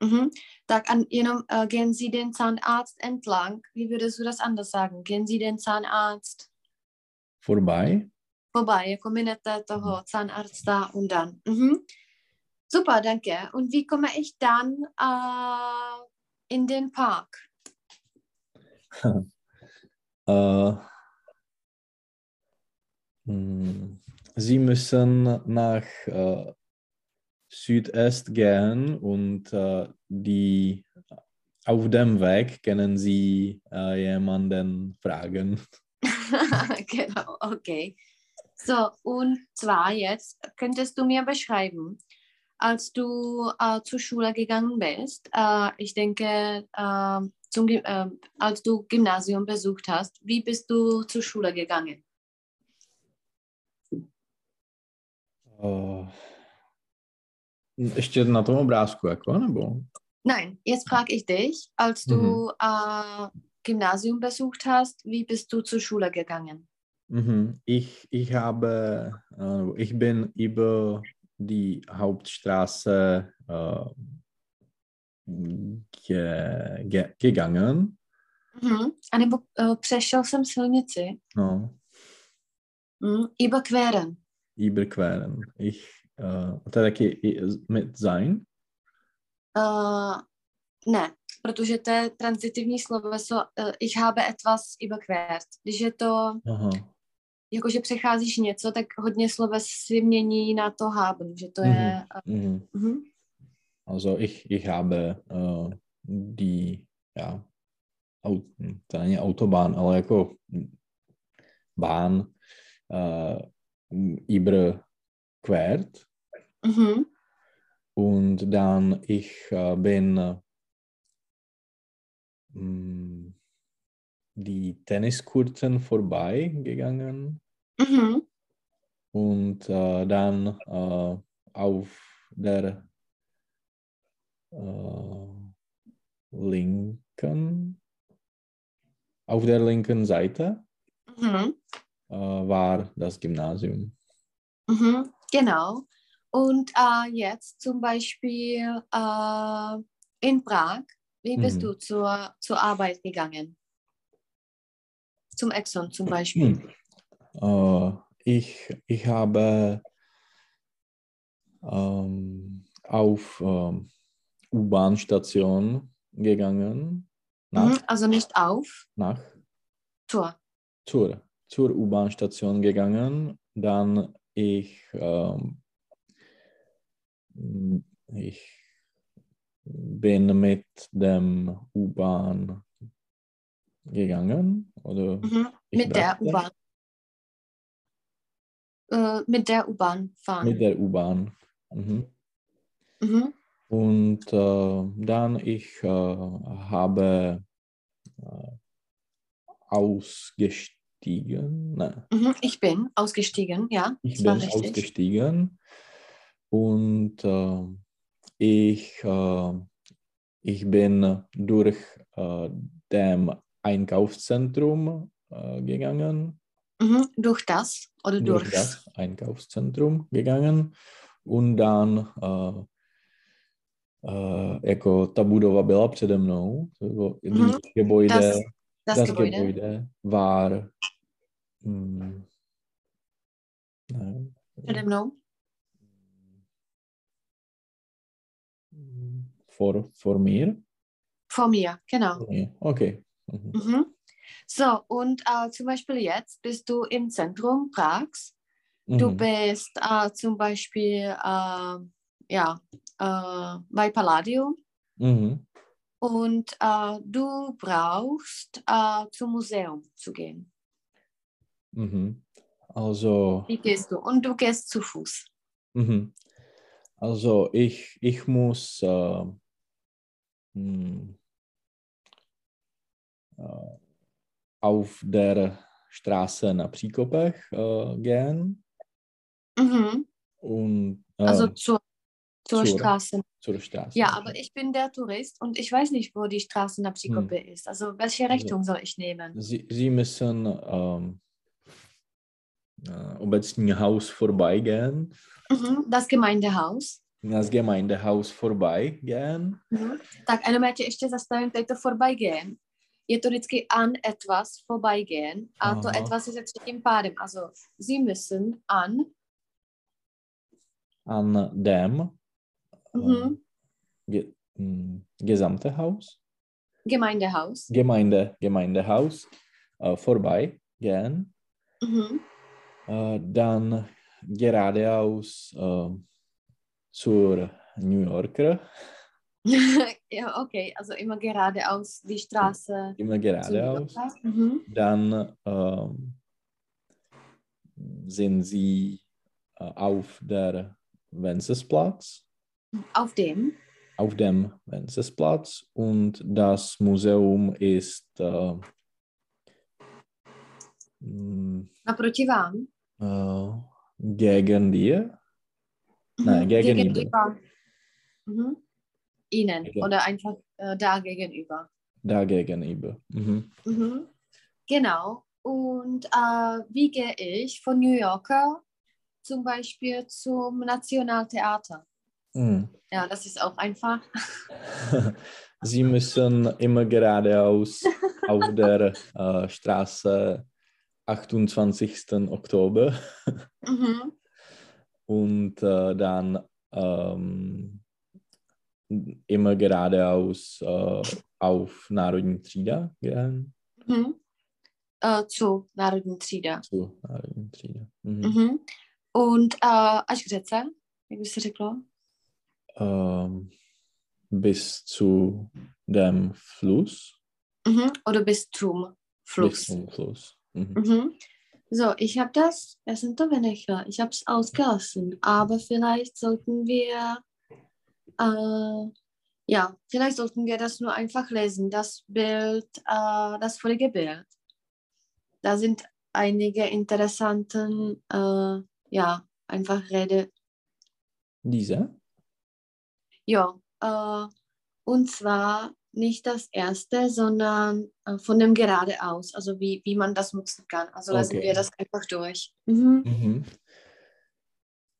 Mhm. Da an, jenom, äh, gehen Sie den Zahnarzt entlang. Wie würdest du das anders sagen? Gehen Sie den Zahnarzt Vorbei. vorbei, jako minete toho Zahnarzt und dann. Mhm. Super, danke. Und wie komme ich dann äh, in den Park? Äh, mh, Sie müssen nach äh, Südest gehen und äh, die, auf dem Weg können Sie äh, jemanden fragen. genau, okay. So, und zwar jetzt könntest du mir beschreiben, als du äh, zur Schule gegangen bist, äh, ich denke, äh, zum, äh, als du Gymnasium besucht hast, wie bist du zur Schule gegangen? Äh, ještě na tom obrázku, jako, nebo? Nein, jetzt frage ich dich, als du äh, Gymnasium besucht hast, wie bist du zur Schule gegangen? Mhm. Ich, ich habe, äh, ich bin über die Hauptstraße äh, ge, ge, gegangen. Mhm. A nebo uh, přešel jsem silnici. No, Mhm. Überqueren. überqueren. Ich, äh, to je taky mit sein. Uh, ne, protože to je transitivní sloveso uh, ich habe etwas überquert. Když je to, Aha. jakože přecházíš něco, tak hodně sloves si mění na to haben, že to je... Mhm. Uh, mhm. Also ich, ich habe äh, die, ja, to není Autobahn, ale jako Bahn äh, überquert. Mhm. Und dann ich äh, bin mh, die Tenniskurten vorbeigegangen Mhm. und äh, dann äh, auf der äh, linken, auf der linken Seite Mhm. äh, war das Gymnasium. Mhm. Genau. Und äh, jetzt zum Beispiel äh, in Prag, wie bist Mhm. du zur, zur Arbeit gegangen? Zum Exxon zum Beispiel. Hm. Äh, ich, ich habe ähm, auf ähm, U-Bahn-Station gegangen, nach, Mhm. Also nicht auf, nach zur. zur, zur U-Bahn-Station gegangen. Dann ich, ähm, ich bin mit dem U-Bahn gegangen. Oder Mhm. Mit der dachte, U-Bahn. Äh, mit der U-Bahn fahren. Mit der U-Bahn. Mhm. Mhm. Und äh, dann ich äh, habe äh, ausgestiegen. Ne, Mhm. Ich bin ausgestiegen, ja. ich bin richtig. ausgestiegen und äh, ich, äh, ich bin durch äh, dem Einkaufszentrum äh, gegangen, Mhm. Durch das oder durch durch? das Einkaufszentrum gegangen und dann uh, jako ta budova byla přede mnou, to bylo Mhm. das Gebäude, Das, das, das Gebäude. Gebäude war hm, ne, Přede mnou. vor, vor mir. Vor mir, genau. Vor mir. Okay. Mhm. Mhm. So, und äh, zum Beispiel jetzt bist du im Zentrum Prags. Du Mhm. bist äh, zum Beispiel äh, ja, äh, bei Palladium Mhm. und äh, du brauchst äh, zum Museum zu gehen. Mhm. Also, Wie gehst du? Und du gehst zu Fuß. mhm. also ich, ich muss äh, hm, äh, auf der Straße nach Příkopech gehen Mhm. und äh, Also zur, zur zur- Straße. zur Straße. Ja, aber ich bin der Tourist und ich weiß nicht, wo die Straße nach Psychope ist. Also welche Richtung soll ich nehmen? Sie, Sie müssen ähm, äh, obecní Haus vorbeigehen, Mhm. Das Gemeindehaus. das Gemeindehaus vorbeigehen. Mhm. Tak a tě ještě zastavím, tady to vorbeigen. Je to vždycky an etwas vorbeigen a to Aha. etwas je se třetím pádem. Also, sie müssen an an dem mhm. ge, hm, gesamte Haus, Gemeindehaus. Gemeinde, Gemeindehaus äh, vorbeigehen, Mhm. äh, dann geradeaus äh, zur New Yorker, ja, okay, also immer geradeaus die Straße. immer geradeaus. Mhm. Dann ähm, sind sie äh, auf der Wencessplatz, Auf dem. auf dem Wencessplatz und das Museum ist äh, mh, Naproti vám. äh, gegen dir. Nein, Mhm. gegenüber. gegenüber. Mhm. Ihnen Gegen- oder einfach äh, da gegenüber. Da gegenüber. Mhm. Mhm. Genau. Und äh, wie gehe ich von New Yorker zum Beispiel zum Nationaltheater? Mhm. Ja, das ist auch einfach. Sie müssen immer geradeaus auf der äh, Straße 28. Oktober Mhm. und äh, dann ähm, immer geradeaus äh, auf Národní třída gehen. Mhm. Äh, zu Národní třída. Zu Národní třída. Mhm. Mhm. Und až k řece, jak by se řeklo? Ähm, bis zu dem Fluss. Mhm. Oder bis zum Bis Fluss. zum Fluss. Mhm. Mhm. So, ich habe das, das sind doch weniger, ich habe es ausgelassen, aber vielleicht sollten wir, äh, ja, vielleicht sollten wir das nur einfach lesen, das Bild, äh, das vorige Bild. Da sind einige interessanten, äh, ja, einfach Rede, Diese? Ja, äh, und zwar nicht das erste, sondern äh, von dem geradeaus, also wie, wie man das nutzen kann. Also lassen Okay. wir das einfach durch. Mhm. Mhm.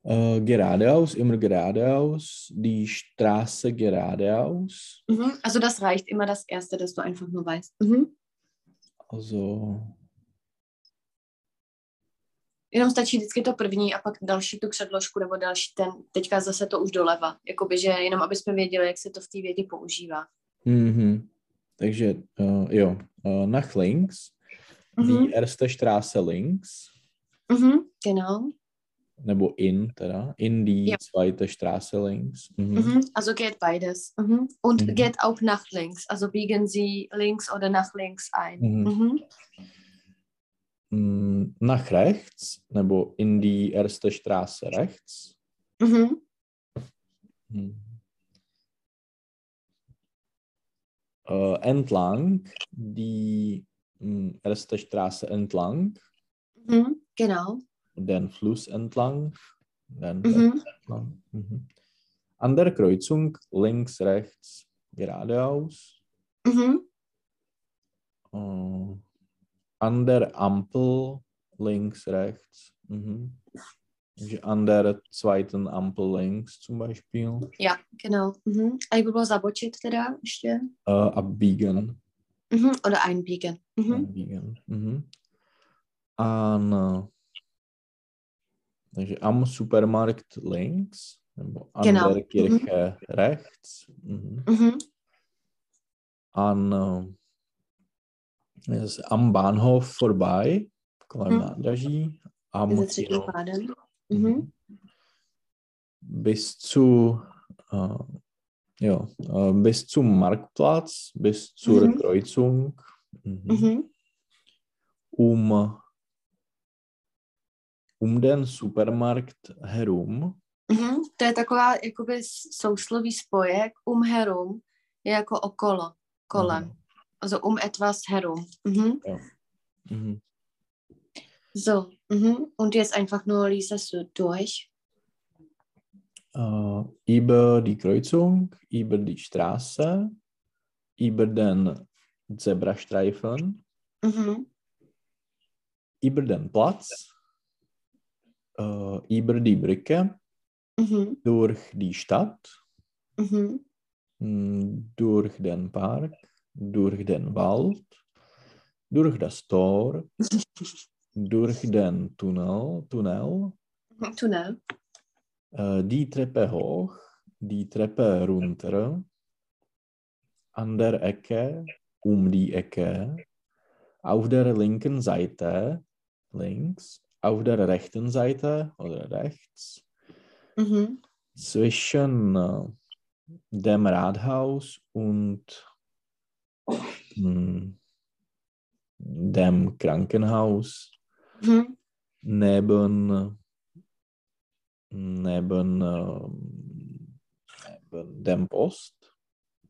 Äh, geradeaus, immer geradeaus, die Straße geradeaus. Mhm. Also das reicht immer das erste, dass du einfach nur weißt. Mhm. Also, Jenom stačí vždycky to první a pak další tu předložku nebo další ten, teďka zase to už doleva. Jakoby, že jenom aby jsme věděli, jak se to v té větě používá. mhm. takže äh, jo, äh, nach links, Mhm. die erste Straße links, Mhm. Genau. nebo in, teda, in die Ja. zweite Straße links. Mhm. Mhm. Also geht beides. Mhm. Und Mhm. geht auch nach links. Also biegen Sie links oder nach links ein. Mm, Nach rechts, nebo in die erste Straße rechts. Mhm. Mhm. Äh, entlang die mh, erste Straße entlang, Mhm. Genau. den Fluss entlang, den Mhm. Berg entlang. Mhm. An der Kreuzung links, rechts, geradeaus. Mhm. Äh, an der Ampel links, rechts. Mhm. Takže An der zweiten Ampel links zum Beispiel. Ja, genau. Mhm. A jak by bylo zabočit teda ještě? Äh, abbiegen. Mhm. Oder einbiegen. Mhm. Abbiegen. Mhm. An, takže am Supermarkt links, nebo an Genau. der Kirche rechts. Mhm. Mhm. An, am Bahnhof vorbei, kolem Mhm. nádraží. Am Ze třetím pádem. Mhm. Bis zu, äh, ja, äh, bis zum Marktplatz, bis zur Mhm. Kreuzung. Mhm. Mhm. Um, um den Supermarkt herum. Mhm. To je taková jakoby sousloví spojek um herum je jako okolo, kolem. Mhm. Also um etwas herum. Mhm. Mhm. So. Mhm. Und jetzt einfach nur liest du durch. Äh, über die Kreuzung, über die Straße, über den Zebrastreifen, Mhm. über den Platz, äh, über die Brücke, Mhm. durch die Stadt, Mhm. mh, durch den Park, durch den Wald, durch das Tor, durch den Tunnel, Tunnel Tunnel. äh, die Treppe hoch, die Treppe runter, an der Ecke, um die Ecke, auf der linken Seite, links, auf der rechten Seite oder rechts, Mhm. zwischen äh, dem Rathaus und dem Krankenhaus, Mhm. neben, neben, neben dem Post,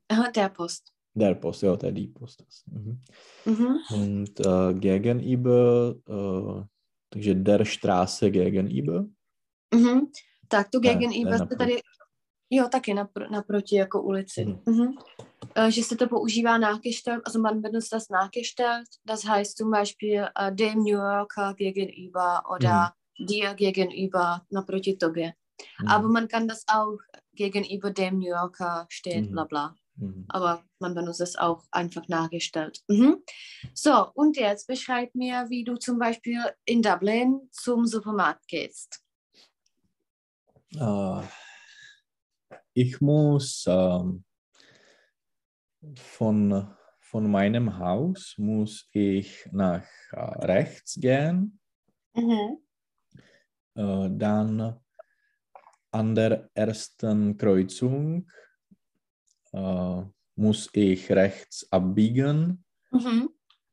Aha, der Post. der Post, ja, der die Post. Mhm. Mhm. Und äh, gegenüber, äh, takže der Straße gegenüber, Mhm. Tak tu gegenüber jste tady, jo, taky napr- naproti jako ulici. Mhm. Mhm. Äh, Že se to používá nachgestellt, also man benutzt das nachgestellt, das heißt zum Beispiel äh, dem New Yorker gegenüber oder dir gegenüber, naproti tobě. Mhm. Aber man kann das auch gegenüber dem New Yorker steht, Mhm. bla bla. Mhm. Aber man benutzt es auch einfach nachgestellt. Mhm. So, und jetzt beschreib mir, wie du zum Beispiel in Dublin zum Supermarkt gehst. Äh, ich muss ähm, von, von meinem Haus muss ich nach äh, rechts gehen, Mhm. äh, dann an der ersten Kreuzung äh, muss ich rechts abbiegen, Mhm.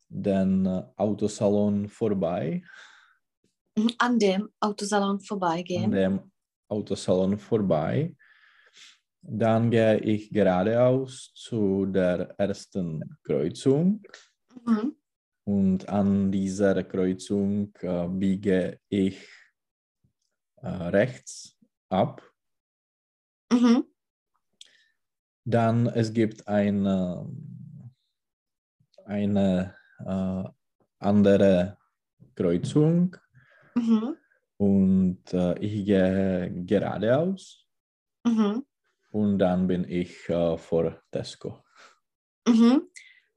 den Autosalon vorbei, Mhm, An dem Autosalon an vorbeigehen. dem Autosalon vorbei. Dann gehe ich geradeaus zu der ersten Kreuzung Mhm. und an dieser Kreuzung äh, biege ich äh, rechts ab. Mhm. Dann es gibt eine, eine äh, andere Kreuzung Mhm. und äh, ich gehe geradeaus Mhm. Und dann bin ich äh, vor Tesco. Mhm.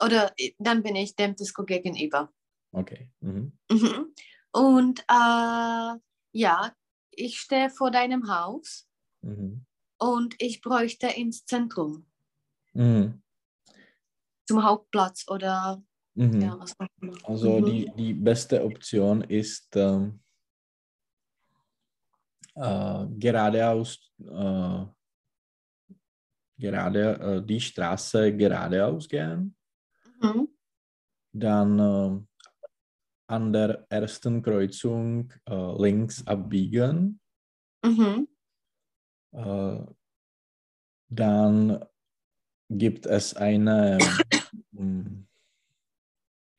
Oder äh, dann bin ich dem Disco gegenüber. Okay. Mhm. Mhm. Und äh, ja, ich stehe vor deinem Haus Mhm. und ich bräuchte ins Zentrum, Mhm. zum Hauptplatz oder Mhm. ja, was auch immer. Also die, die beste Option ist ähm, äh, geradeaus, äh, gerade äh, die Straße geradeaus gehen, Mhm. dann äh, an der ersten Kreuzung äh, links abbiegen, Mhm. äh, dann gibt es eine, mm,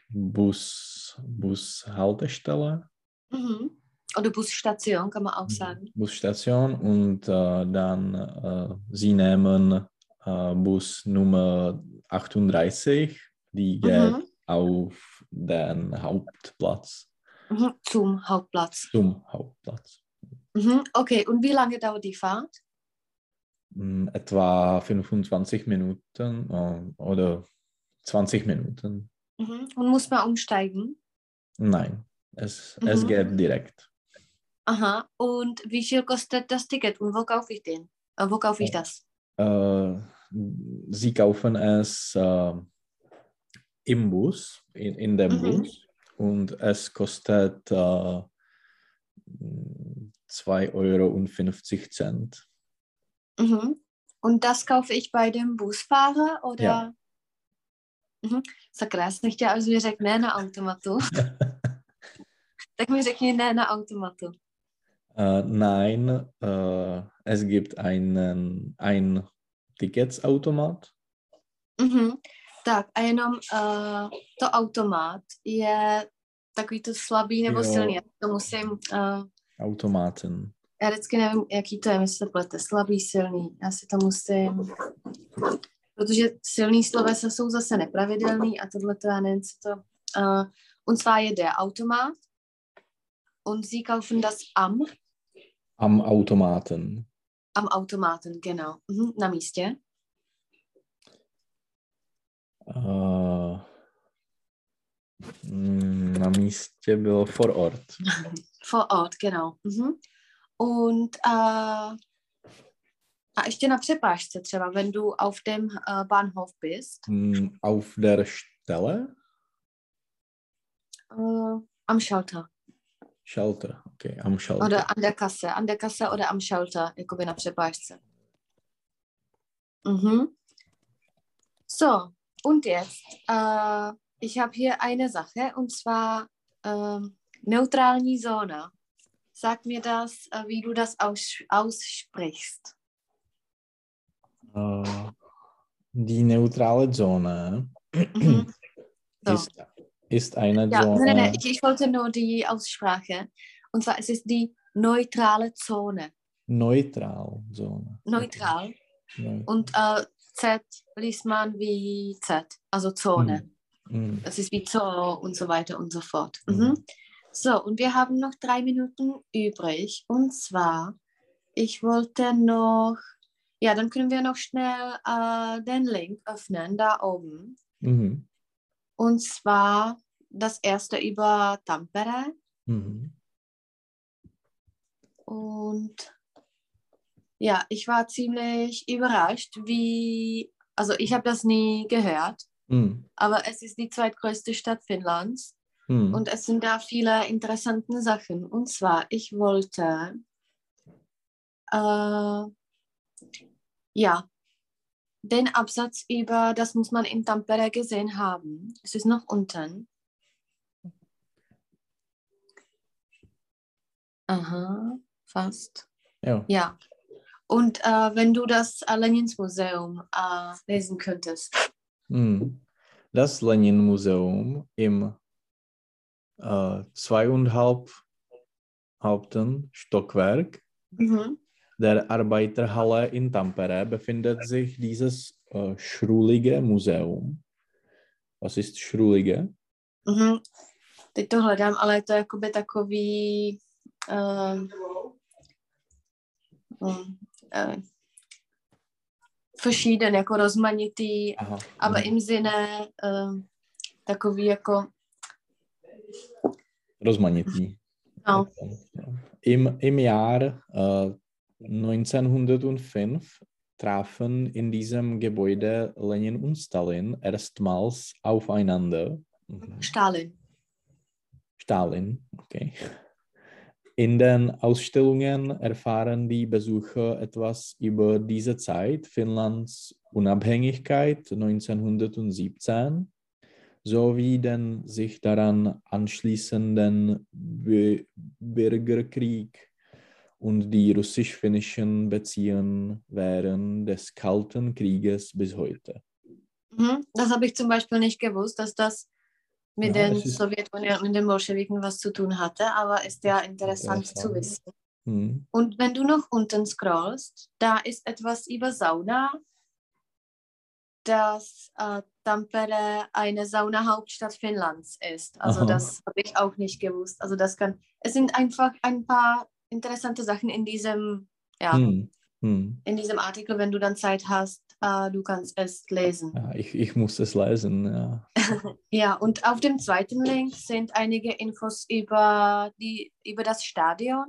Bus, Bushaltestelle. Mhm. Oder Busstation, kann man auch sagen. Busstation und äh, dann äh, sie nehmen äh, Bus Nummer 38, die geht Mhm. auf den Hauptplatz, Mhm. Zum Hauptplatz. zum Hauptplatz. Mhm. Okay, und wie lange dauert die Fahrt? Mm, Etwa 25 Minuten äh, oder 20 Minuten. Mhm. Und muss man umsteigen? Nein, es, es Mhm. geht direkt. Aha. Und wie viel kostet das Ticket und wo kaufe ich den? Äh, wo kaufe ich das? Äh, sie kaufen es äh, im Bus, in, in dem Mhm. Bus und es kostet äh, 2,50 Euro. Mhm. Und das kaufe ich bei dem Busfahrer oder? Ja. Mhm. Já jsem chtěla, abys mi řekl ne na automatu. tak mi řekni ne na automatu. Nein, äh, es gibt einen, ein Ticketsautomat. Mhm. Tak a jenom uh, to automat je takový to slabý nebo Jo. silný. Já to musím, uh, Automaten. já vždycky nevím, jaký to je, mi se plete. Slabý, silný. Já si to musím, protože silný slovesa jsou zase nepravidelný a tohle to já nevím, co to... Uh, und zwar je der Automat und sie kaufen das am, Am Automaten. Am Automaten, genau, mhm, na místě. Mm, na místě bylo vor Ort. Vor Ort, genau. Mhm. Und äh, a ještě na přepážce třeba, wenn du auf dem äh, Bahnhof bist, Mm, Auf der Stelle? äh, am Schalter Schalter, okay, am Schalter. oder an der Kasse, an der Kasse oder am Schalter, jakoby na přepážce. Mhm. So, und jetzt, äh, ich habe hier eine Sache und zwar ähm, neutrální Zona. Sag mir das, äh, wie du das aus, aussprichst. Äh, die neutrale Zone Mhm. So. ist, ist eine Ja, Zone. nein, nein, nein, ich, ich wollte nur die Aussprache. Und zwar, es ist die neutrale Zone. Neutral Zone. Neutral. Neu- Und äh, Z liest man wie Z, also Zone. Mm. Das ist wie Zoo und so weiter und so fort. Mhm. Mhm. So, und wir haben noch drei Minuten übrig. Und zwar, ich wollte noch, ja, dann können wir noch schnell äh, den Link öffnen, da oben. Mhm. Und zwar das erste über Tampere. Mhm. Und ja, ich war ziemlich überrascht, wie, also ich habe das nie gehört, Mm. aber es ist die zweitgrößte Stadt Finnlands Mm. und es sind da viele interessante Sachen. Und zwar, ich wollte, äh, ja, den Absatz über, das muss man in Tampere gesehen haben. Es ist noch unten. Aha, fast. Ja. Ja. Und äh, wenn du das äh, Lenins Museum äh, lesen könntest. Mm. Das Lenin-Museum im äh, zweieinhalb Haupten Stockwerk Mhm. der Arbeiterhalle in Tampere befindet sich dieses äh, Schrulige Museum. Was ist Schrulige? Mhm. Teď to hledám, ale je to jakoby takový uh, um, uh, verschieden, jako rozmanitý, Aha. ale mhm. im Sinne uh, takový jako Rozmanitý. No. Im, Im Jahr äh, 1905 trafen in diesem Gebäude Lenin und Stalin erstmals aufeinander. Mhm. Stalin. Stalin, okay. In den Ausstellungen erfahren die Besucher etwas über diese Zeit, Finnlands Unabhängigkeit 1917, sowie den sich daran anschließenden Bü- Bürgerkrieg und die russisch-finnischen Beziehungen während des Kalten Krieges bis heute. Mhm. Das habe ich zum Beispiel nicht gewusst, dass das mit Ja, den Sowjetunion und den Bolschewiken was zu tun hatte, aber ist ja interessant zu Interessant. wissen. Hm. Und wenn du noch unten scrollst, da ist etwas über Sauna, dass äh, Tampere eine Saunahauptstadt Finnlands ist. Also Aha. das habe ich auch nicht gewusst. Also das kann, es sind einfach ein paar interessante Sachen in diesem, ja, Hm. Hm. in diesem Artikel, wenn du dann Zeit hast, äh, du kannst es lesen. Ja, ich, ich muss es lesen, ja. Ja, und auf dem zweiten Link sind einige Infos über, die, über das Stadion.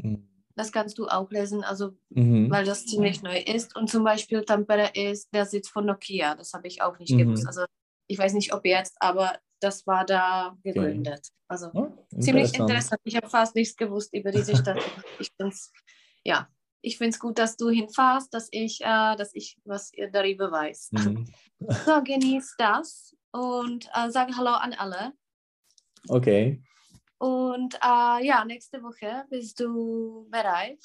Hm. Das kannst du auch lesen, also Mhm. weil das ziemlich neu ist. Und zum Beispiel Tampere ist der Sitz von Nokia. Das habe ich auch nicht Mhm. gewusst. Also ich weiß nicht, ob jetzt, aber das war da gegründet. Also Oh, ziemlich interessant. Ich habe fast nichts gewusst über diese Stadt. ich finde ja, ich finde es gut, dass du hinfährst, dass ich, äh, dass ich was darüber weiß. Mhm. So, genieß das und äh, sag Hallo an alle. Okay. Und äh, ja, nächste Woche bist du bereit.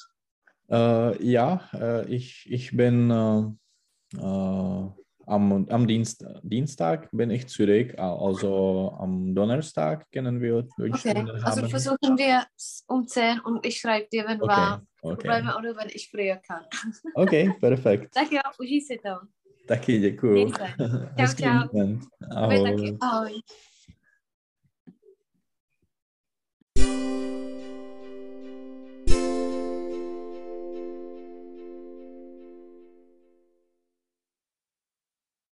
Äh, ja, äh, ich, ich bin äh, am, am Dienst, Dienstag bin ich zurück, äh, also am Donnerstag können wir Okay, also versuchen wir es um 10 und ich schreibe dir, wenn Okay, war, okay. probleme oder wenn ich früher kann. Okay, perfekt. Tak jo, užij si to. Taky děkuju. Vy taky. Ahoj. Ahoj.